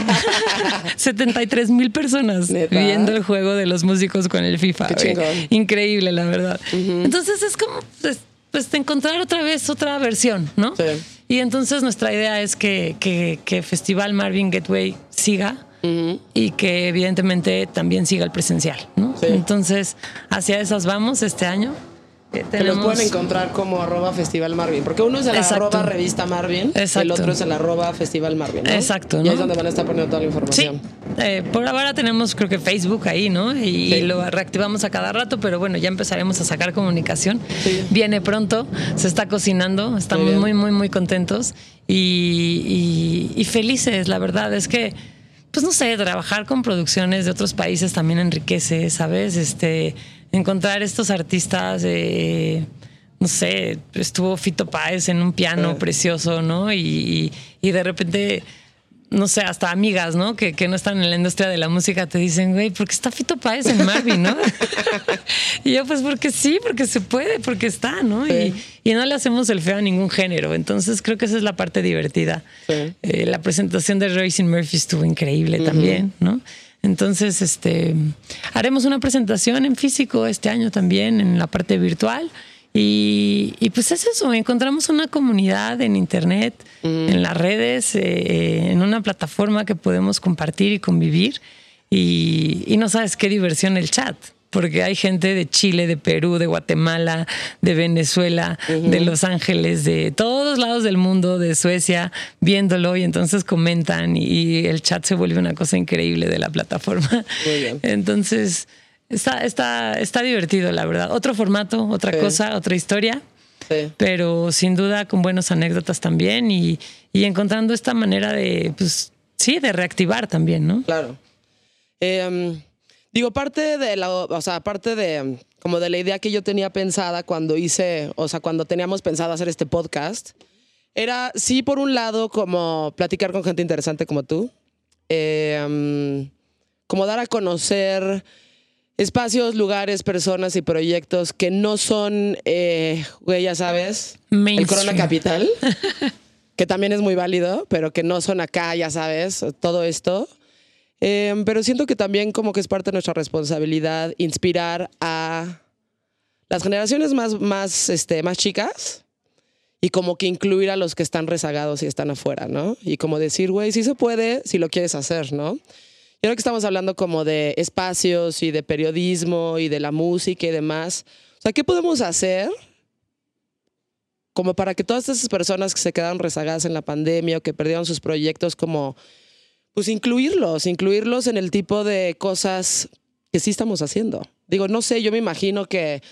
73 mil personas ¿Neta? viendo el juego de los músicos con el FIFA. Qué chingón. Increíble, la verdad. Entonces es como pues, pues, encontrar otra vez otra versión, ¿no? Sí. Y entonces nuestra idea es que, que, que Festival Marvin Gateway siga y que evidentemente también siga el presencial, ¿no? Sí. Entonces, hacia esas vamos este año. Eh, Que los tenemos- pueden encontrar como arroba Festival Marvin. Porque uno es el Exacto. arroba revista Marvin. El Exacto. otro es el arroba Festival Marvin. ¿no? Exacto, Y ahí es donde van a estar poniendo toda la Sí, información. eh, por ahora tenemos creo que Facebook ahí, ¿no? Y, Sí. lo reactivamos a cada rato, pero bueno, ya empezaremos a sacar comunicación. Sí. Viene pronto, se está cocinando, estamos Muy muy, muy, muy contentos y, y- y felices, la verdad es que, pues no sé, trabajar con producciones de otros países también enriquece, ¿sabes? Este, encontrar estos artistas... eh, no sé, estuvo Fito Páez en un piano precioso, ¿no? Y, y- de repente no sé, hasta amigas, ¿no? Que, que no están en la industria de la música te dicen, güey, ¿por qué está Fito Páez en Marvin, no? y yo, pues porque sí, porque se puede, porque está, ¿no? Y, y no le hacemos el feo a ningún género. Entonces creo que esa es la parte divertida. Sí. Eh, la presentación de Royce Murphy estuvo increíble también, ¿no? Entonces, este, haremos una presentación en físico este año también, en la parte virtual. Y, y pues es eso, encontramos una comunidad en internet, en las redes, eh, en una plataforma que podemos compartir y convivir. Y, y no sabes qué diversión el chat, porque hay gente de Chile, de Perú, de Guatemala, de Venezuela, de Los Ángeles, de todos lados del mundo, de Suecia, viéndolo y entonces comentan y el chat se vuelve una cosa increíble de la plataforma. Muy bien. Entonces, está, está, está divertido, la verdad. Otro formato, otra Sí. cosa, otra historia Sí. pero sin duda con buenas anécdotas también y, y encontrando esta manera de, pues sí, de reactivar también, ¿no? Claro. Eh, digo, parte de la, o sea, parte de como de la idea que yo tenía pensada cuando hice, o sea, cuando teníamos pensado hacer este podcast, era sí, por un lado, como platicar con gente interesante como tú, eh, como dar a conocer espacios, lugares, personas y proyectos que no son, eh, güey, ya sabes, el. Corona Capital, que también es muy válido, pero que no son acá, ya sabes, todo esto. Eh, pero siento que también como que es parte de nuestra responsabilidad inspirar a las generaciones más, más, este, más chicas y como que incluir a los que están rezagados y están afuera, ¿no? Y como decir, güey, sí se puede si lo quieres hacer, ¿no? Y ahora que estamos hablando como de espacios y de periodismo y de la música y demás, o sea, ¿qué podemos hacer como para que todas esas personas que se quedaron rezagadas en la pandemia o que perdieron sus proyectos, como, pues incluirlos, incluirlos en el tipo de cosas que sí estamos haciendo? Digo, no sé, yo me imagino que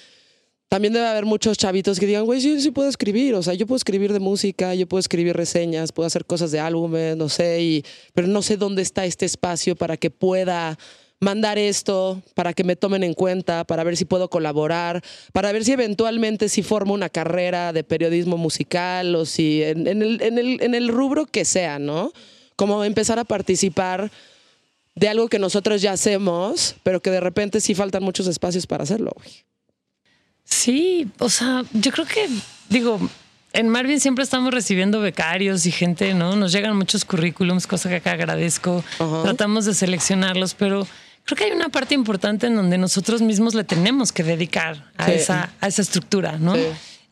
también debe haber muchos chavitos que digan, güey, sí, sí puedo escribir, o sea, yo puedo escribir de música, yo puedo escribir reseñas, puedo hacer cosas de álbumes, no sé, pero no sé dónde está este espacio para que pueda mandar esto, para que me tomen en cuenta, para ver si puedo colaborar, para ver si eventualmente si formo una carrera de periodismo musical o si en, en, el, en, el, en el rubro que sea, ¿no? Como empezar a participar de algo que nosotros ya hacemos, pero que de repente sí faltan muchos espacios para hacerlo. Güey. Sí, o sea, yo creo que, digo, en Marvin siempre estamos recibiendo becarios y gente, ¿no? Nos llegan muchos currículums, cosa que acá agradezco. Tratamos de seleccionarlos, pero creo que hay una parte importante en donde nosotros mismos le tenemos que dedicar a, Sí. esa, a esa estructura, ¿no? Sí.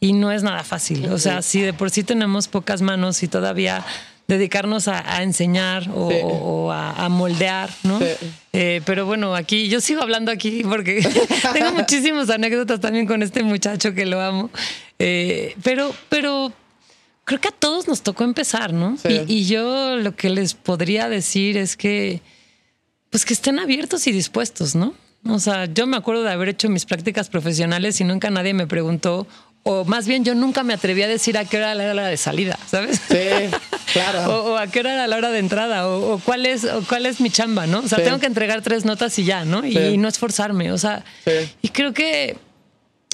Y no es nada fácil. O sea, si de por sí tenemos pocas manos y todavía dedicarnos a, a enseñar o, Sí. o- o a, a moldear, ¿no? Sí. Eh, pero bueno, aquí yo sigo hablando aquí porque tengo muchísimas anécdotas también con este muchacho que lo amo. Eh, pero, pero creo que a todos nos tocó empezar, ¿no? Sí. Y, y yo lo que les podría decir es que, pues que estén abiertos y dispuestos, ¿no? O sea, yo me acuerdo de haber hecho mis prácticas profesionales y nunca nadie me preguntó, o más bien yo nunca me atreví a decir a qué hora era la hora de salida, ¿sabes? Sí, claro. O, o a qué hora era la hora de entrada, o, o cuál es, o cuál es mi chamba, ¿no? O sea, Sí. tengo que entregar tres notas y ya, ¿no? Y, no esforzarme, o sea, Sí. y creo que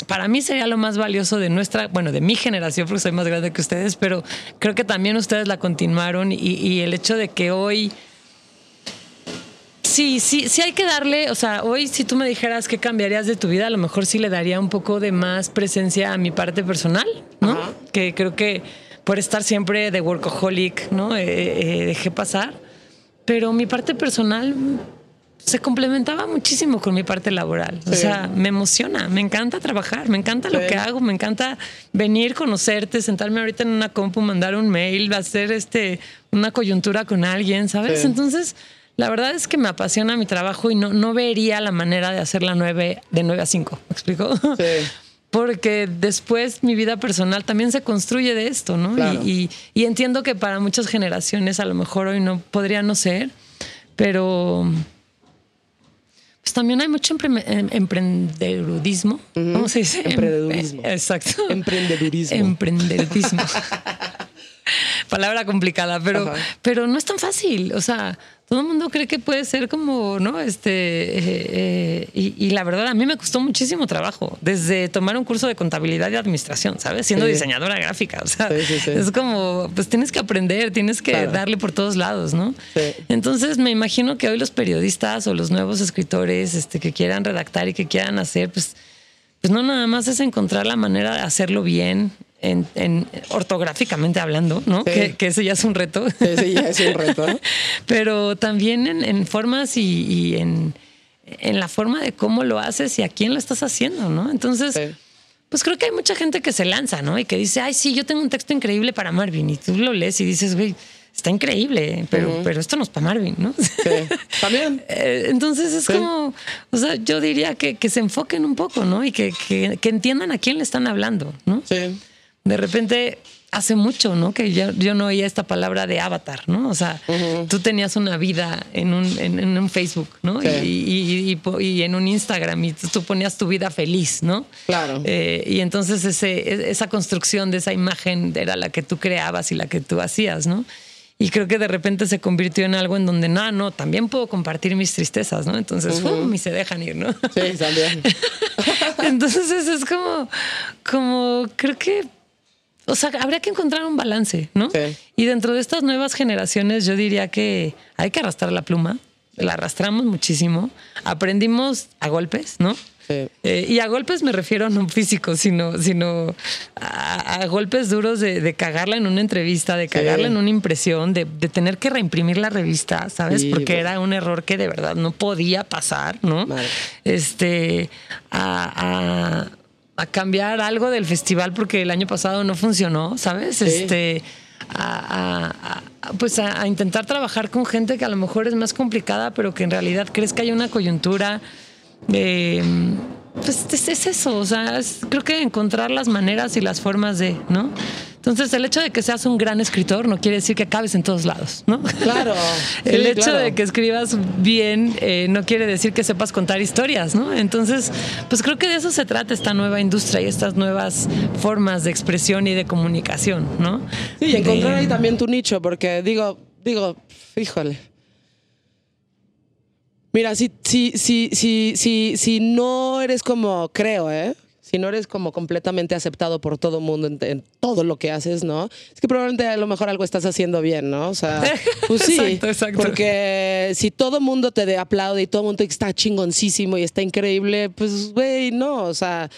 para mí sería lo más valioso de nuestra, bueno, de mi generación, porque soy más grande que ustedes, pero creo que también ustedes la continuaron y, y el hecho de que hoy... Sí, sí, sí hay que darle, o sea, hoy si tú me dijeras qué cambiarías de tu vida, a lo mejor sí le daría un poco de más presencia a mi parte personal, ¿no? Ajá. Que creo que por estar siempre de workaholic, ¿no? Eh, eh, dejé pasar. Pero mi parte personal se complementaba muchísimo con mi parte laboral. O sea, me emociona, me encanta trabajar, me encanta lo que hago, me encanta venir, conocerte, sentarme ahorita en una compu, mandar un mail, hacer este, una coyuntura con alguien, ¿sabes? Sí. Entonces, la verdad es que me apasiona mi trabajo y no, no vería la manera de hacer la 9 de 9 a 5. ¿Me explico? Sí. Porque después mi vida personal también se construye de esto, ¿no? Claro. Y, y- y entiendo que para muchas generaciones a lo mejor hoy no podría no ser, pero pues también hay mucho empre- em- emprendedurismo. ¿Cómo se dice? Emprendedurismo. Em- Exacto. Emprendedurismo. Emprendedurismo. Palabra complicada, pero, Ajá. pero no es tan fácil. O sea, todo el mundo cree que puede ser como, ¿no? Este, eh, eh, y, y la verdad, a mí me costó muchísimo trabajo. Desde tomar un curso de contabilidad y administración, ¿sabes? Siendo Sí. diseñadora gráfica. O sea, Sí, sí, sí. es como, pues tienes que aprender, tienes que Claro. darle por todos lados, ¿no? Entonces, me imagino que hoy los periodistas o los nuevos escritores este, que quieran redactar y que quieran hacer, pues, pues no nada más es encontrar la manera de hacerlo bien, en, en- ortográficamente hablando, ¿no? Sí. Que, que ese ya es un reto. Sí, sí, ya es un reto. Pero también en, en formas y, y en, en la forma de cómo lo haces y a quién lo estás haciendo, ¿no? Entonces, Sí. pues creo que hay mucha gente que se lanza, ¿no? Y que dice, ay, sí, yo tengo un texto increíble para Marvin. Y tú lo lees y dices, güey, está increíble, pero, pero esto no es para Marvin, ¿no? Sí. También. Eh, Entonces es Sí. como, o sea, yo diría que, que se enfoquen un poco, ¿no? Y que, que- que entiendan a quién le están hablando, ¿no? Sí. De repente, hace mucho, ¿no? Que yo, yo no oía esta palabra de avatar, ¿no? O sea, tú tenías una vida en un, en, en un Facebook, ¿no? Sí. Y, y- y- y en un Instagram y tú, tú ponías tu vida feliz, ¿no? Claro. Eh, y entonces ese, e- esa construcción de esa imagen era la que tú creabas y la que tú hacías, ¿no? Y creo que de repente se convirtió en algo en donde, no, no, también puedo compartir mis tristezas, ¿no? Entonces, ¡fum! y se dejan ir, ¿no? Sí, también. Entonces es como, como, creo que, o sea, habría que encontrar un balance, ¿no? Sí. Y dentro de estas nuevas generaciones yo diría que hay que arrastrar la pluma, la arrastramos muchísimo, aprendimos a golpes, ¿no? Sí. Eh, y a golpes me refiero no físicos, sino, sino a, a golpes duros de, de cagarla en una entrevista, de cagarla en una impresión, de, de tener que reimprimir la revista, ¿sabes? Sí, Porque bueno. era un error que de verdad no podía pasar, ¿no? Madre. Este, a, a- a cambiar algo del festival porque el año pasado no funcionó, ¿sabes? Sí. Este, a, pues a, intentar trabajar con gente que a lo mejor es más complicada, pero que en realidad crees que hay una coyuntura. Eh, pues es, eso, o sea, creo que encontrar las maneras y las formas de, ¿no? Entonces, el hecho de que seas un gran escritor no quiere decir que acabes en todos lados, ¿no? Claro. el hecho de que escribas bien eh, no quiere decir que sepas contar historias, ¿no? Entonces, pues creo que de eso se trata esta nueva industria y estas nuevas formas de expresión y de comunicación, ¿no? Sí, y encontrar ahí también tu nicho, porque digo, digo, híjole. Mira, si, si, si, si, si, si no eres como creo, ¿eh? Si no eres como completamente aceptado por todo el mundo en, todo lo que haces, ¿no? Es que probablemente a lo mejor algo estás haciendo bien, ¿no? O sea, pues sí, exacto, exacto. porque si todo el mundo te aplaude y todo el mundo está chingoncísimo y está increíble, pues, güey, no, o sea,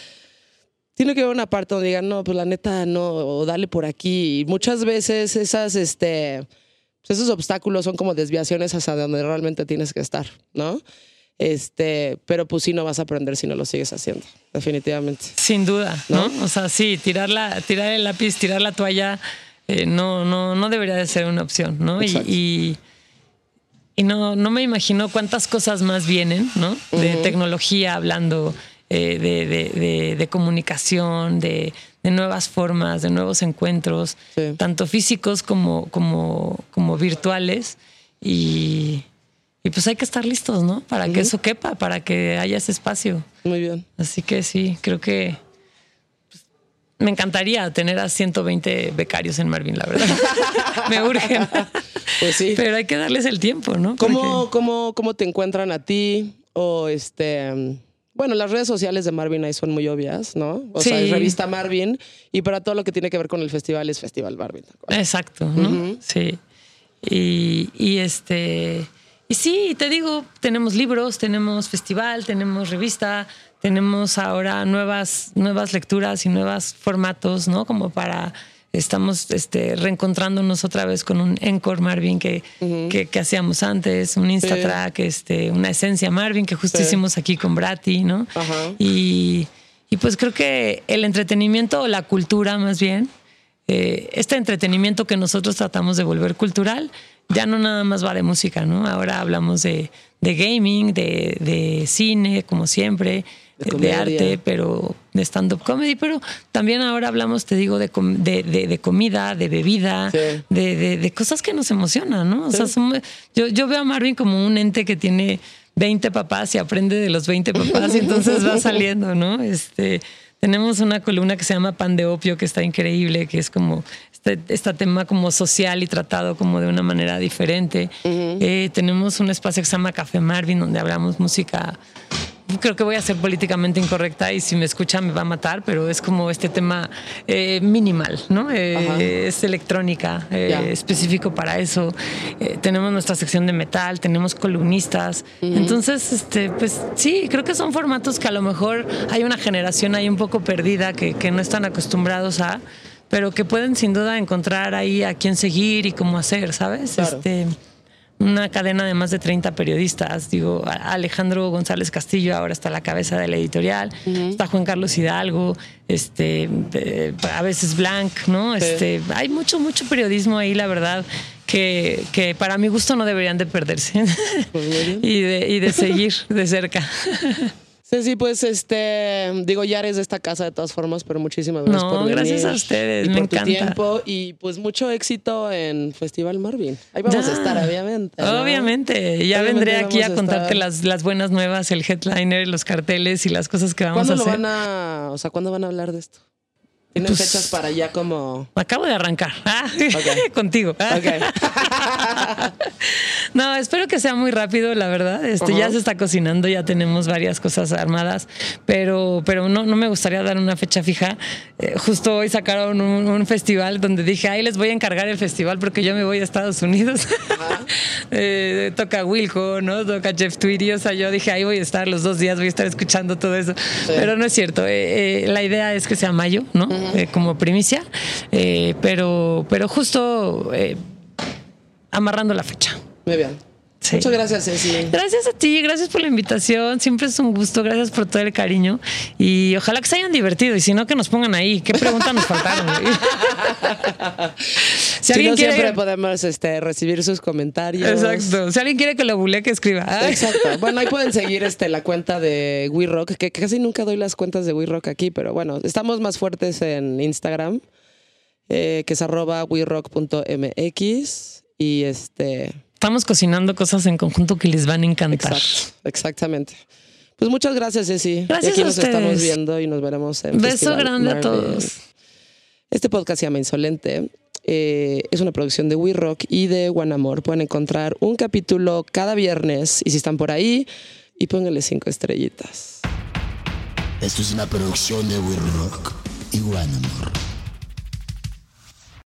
tiene que haber una parte donde digan, no, pues la neta, no, o dale por aquí. Y muchas veces esas, este, pues esos obstáculos son como desviaciones hacia donde realmente tienes que estar, ¿no? Este, pero pues sí no vas a aprender si no lo sigues haciendo, definitivamente. Sin duda, ¿no? O sea, sí, tirar, la, tirar el lápiz, tirar la toalla, eh, no, no, no debería de ser una opción, ¿no? Y, y, no, no me imagino cuántas cosas más vienen, ¿no? De tecnología, hablando eh, de, de, de, comunicación, de, nuevas formas, de nuevos encuentros, tanto físicos como, como, como virtuales. Y, y pues hay que estar listos, ¿no? Para que eso quepa, para que haya ese espacio. Muy bien. Así que sí, creo que pues, me encantaría tener a 120 becarios en Marvin, la verdad. me urgen. Pues sí. Pero hay que darles el tiempo, ¿no? ¿Cómo, cómo, cómo te encuentran a ti? O este. Bueno, las redes sociales de Marvin ahí son muy obvias, ¿no? O sea, es revista Marvin y para todo lo que tiene que ver con el festival es Festival Marvin. Exacto, ¿no? Sí. Y, y este. Y sí, te digo, tenemos libros, tenemos festival, tenemos revista, tenemos ahora nuevas, nuevas lecturas y nuevos formatos, ¿no? Como para estamos este, reencontrándonos otra vez con un Encore Marvin que, que, hacíamos antes, un Instatrack, este, una esencia Marvin que justo hicimos aquí con Brati, ¿no? Y, y, pues creo que el entretenimiento o la cultura más bien, eh, este entretenimiento que nosotros tratamos de volver cultural, ya no nada más va de música, ¿no? Ahora hablamos de, gaming, de, cine, como siempre, de, arte, pero de stand-up comedy, pero también ahora hablamos, te digo, de, de comida, de bebida, de, cosas que nos emocionan, ¿no? O sea, yo, yo veo a Marvin como un ente que tiene 20 papás y aprende de los 20 papás y entonces va saliendo, ¿no? Este, tenemos una columna que se llama Pan de Opio, que está increíble, que es como este, este, tema como social y tratado como de una manera diferente. Eh, tenemos un espacio que se llama Café Marvin, donde hablamos música. Creo que voy a ser políticamente incorrecta y si me escucha me va a matar, pero es como este tema eh, minimal, ¿no? Eh, es electrónica, específico para eso. tenemos nuestra sección de metal, tenemos columnistas. Entonces, este, pues sí, creo que son formatos que a lo mejor hay una generación ahí un poco perdida que, que no están acostumbrados a pero que pueden sin duda encontrar ahí a quién seguir y cómo hacer, ¿sabes? Este, una cadena de más de 30 periodistas. Digo, Alejandro González Castillo ahora está a la cabeza de la editorial, está Juan Carlos Hidalgo, este, a veces Blanc, ¿no? Este, hay mucho, mucho periodismo ahí, la verdad. Que, que para mi gusto no deberían de perderse pues y, de, y de seguir de cerca. Sí, sí, pues este, digo, ya eres de esta casa de todas formas, pero muchísimas gracias no, por venir. gracias a ustedes, y me por encanta. tu tiempo y pues mucho éxito en Festival Marvin. Ahí vamos a estar, obviamente. Obviamente, ya vendré aquí a, contarte las, las buenas nuevas, el headliner, los carteles y las cosas que vamos a hacer. ¿Cuándo lo van a, o sea, cuándo van a hablar de esto? ¿Tienen pues, fechas para allá como...? Acabo de arrancar. Ah, contigo. no, espero que sea muy rápido, la verdad. Este, Ya se está cocinando, ya tenemos varias cosas armadas, pero, pero no, no me gustaría dar una fecha fija. Eh, justo hoy sacaron un, festival donde dije, ahí les voy a encargar el festival porque yo me voy a Estados Unidos. eh, toca Wilco, ¿no? Toca Jeff Tweedy. O sea, yo dije, ahí voy a estar los dos días, voy a estar escuchando todo eso. Pero no es cierto. Eh, eh, la idea es que sea mayo, ¿no? Eh, como primicia, eh, pero, pero justo eh, amarrando la fecha. Sí. Muchas gracias, Ceci. Gracias a ti, gracias por la invitación. Siempre es un gusto, gracias por todo el cariño. Y ojalá que se hayan divertido. Y si no, que nos pongan ahí. ¿Qué preguntas nos faltaron? Si no, siempre podemos este, recibir sus comentarios. Exacto. Si alguien quiere que lo bullee, que escriba. Ay. Exacto. Bueno, ahí pueden seguir este, la cuenta de We Rock, que casi nunca doy las cuentas de We Rock aquí, pero bueno, estamos más fuertes en Instagram, eh, que es arroba werock.mx. Y este. Estamos cocinando cosas en conjunto que les van a encantar. Exacto, exactamente. Pues muchas gracias, Ceci. Gracias y aquí a nos ustedes. estamos viendo y nos veremos en Beso Festival grande a Marvel. todos. Este podcast se llama Insolente. Eh, es una producción de We Rock y de One Amor. Pueden encontrar un capítulo cada viernes. Y si están por ahí, y pónganle cinco estrellitas. Esto es una producción de We Rock y One Amor.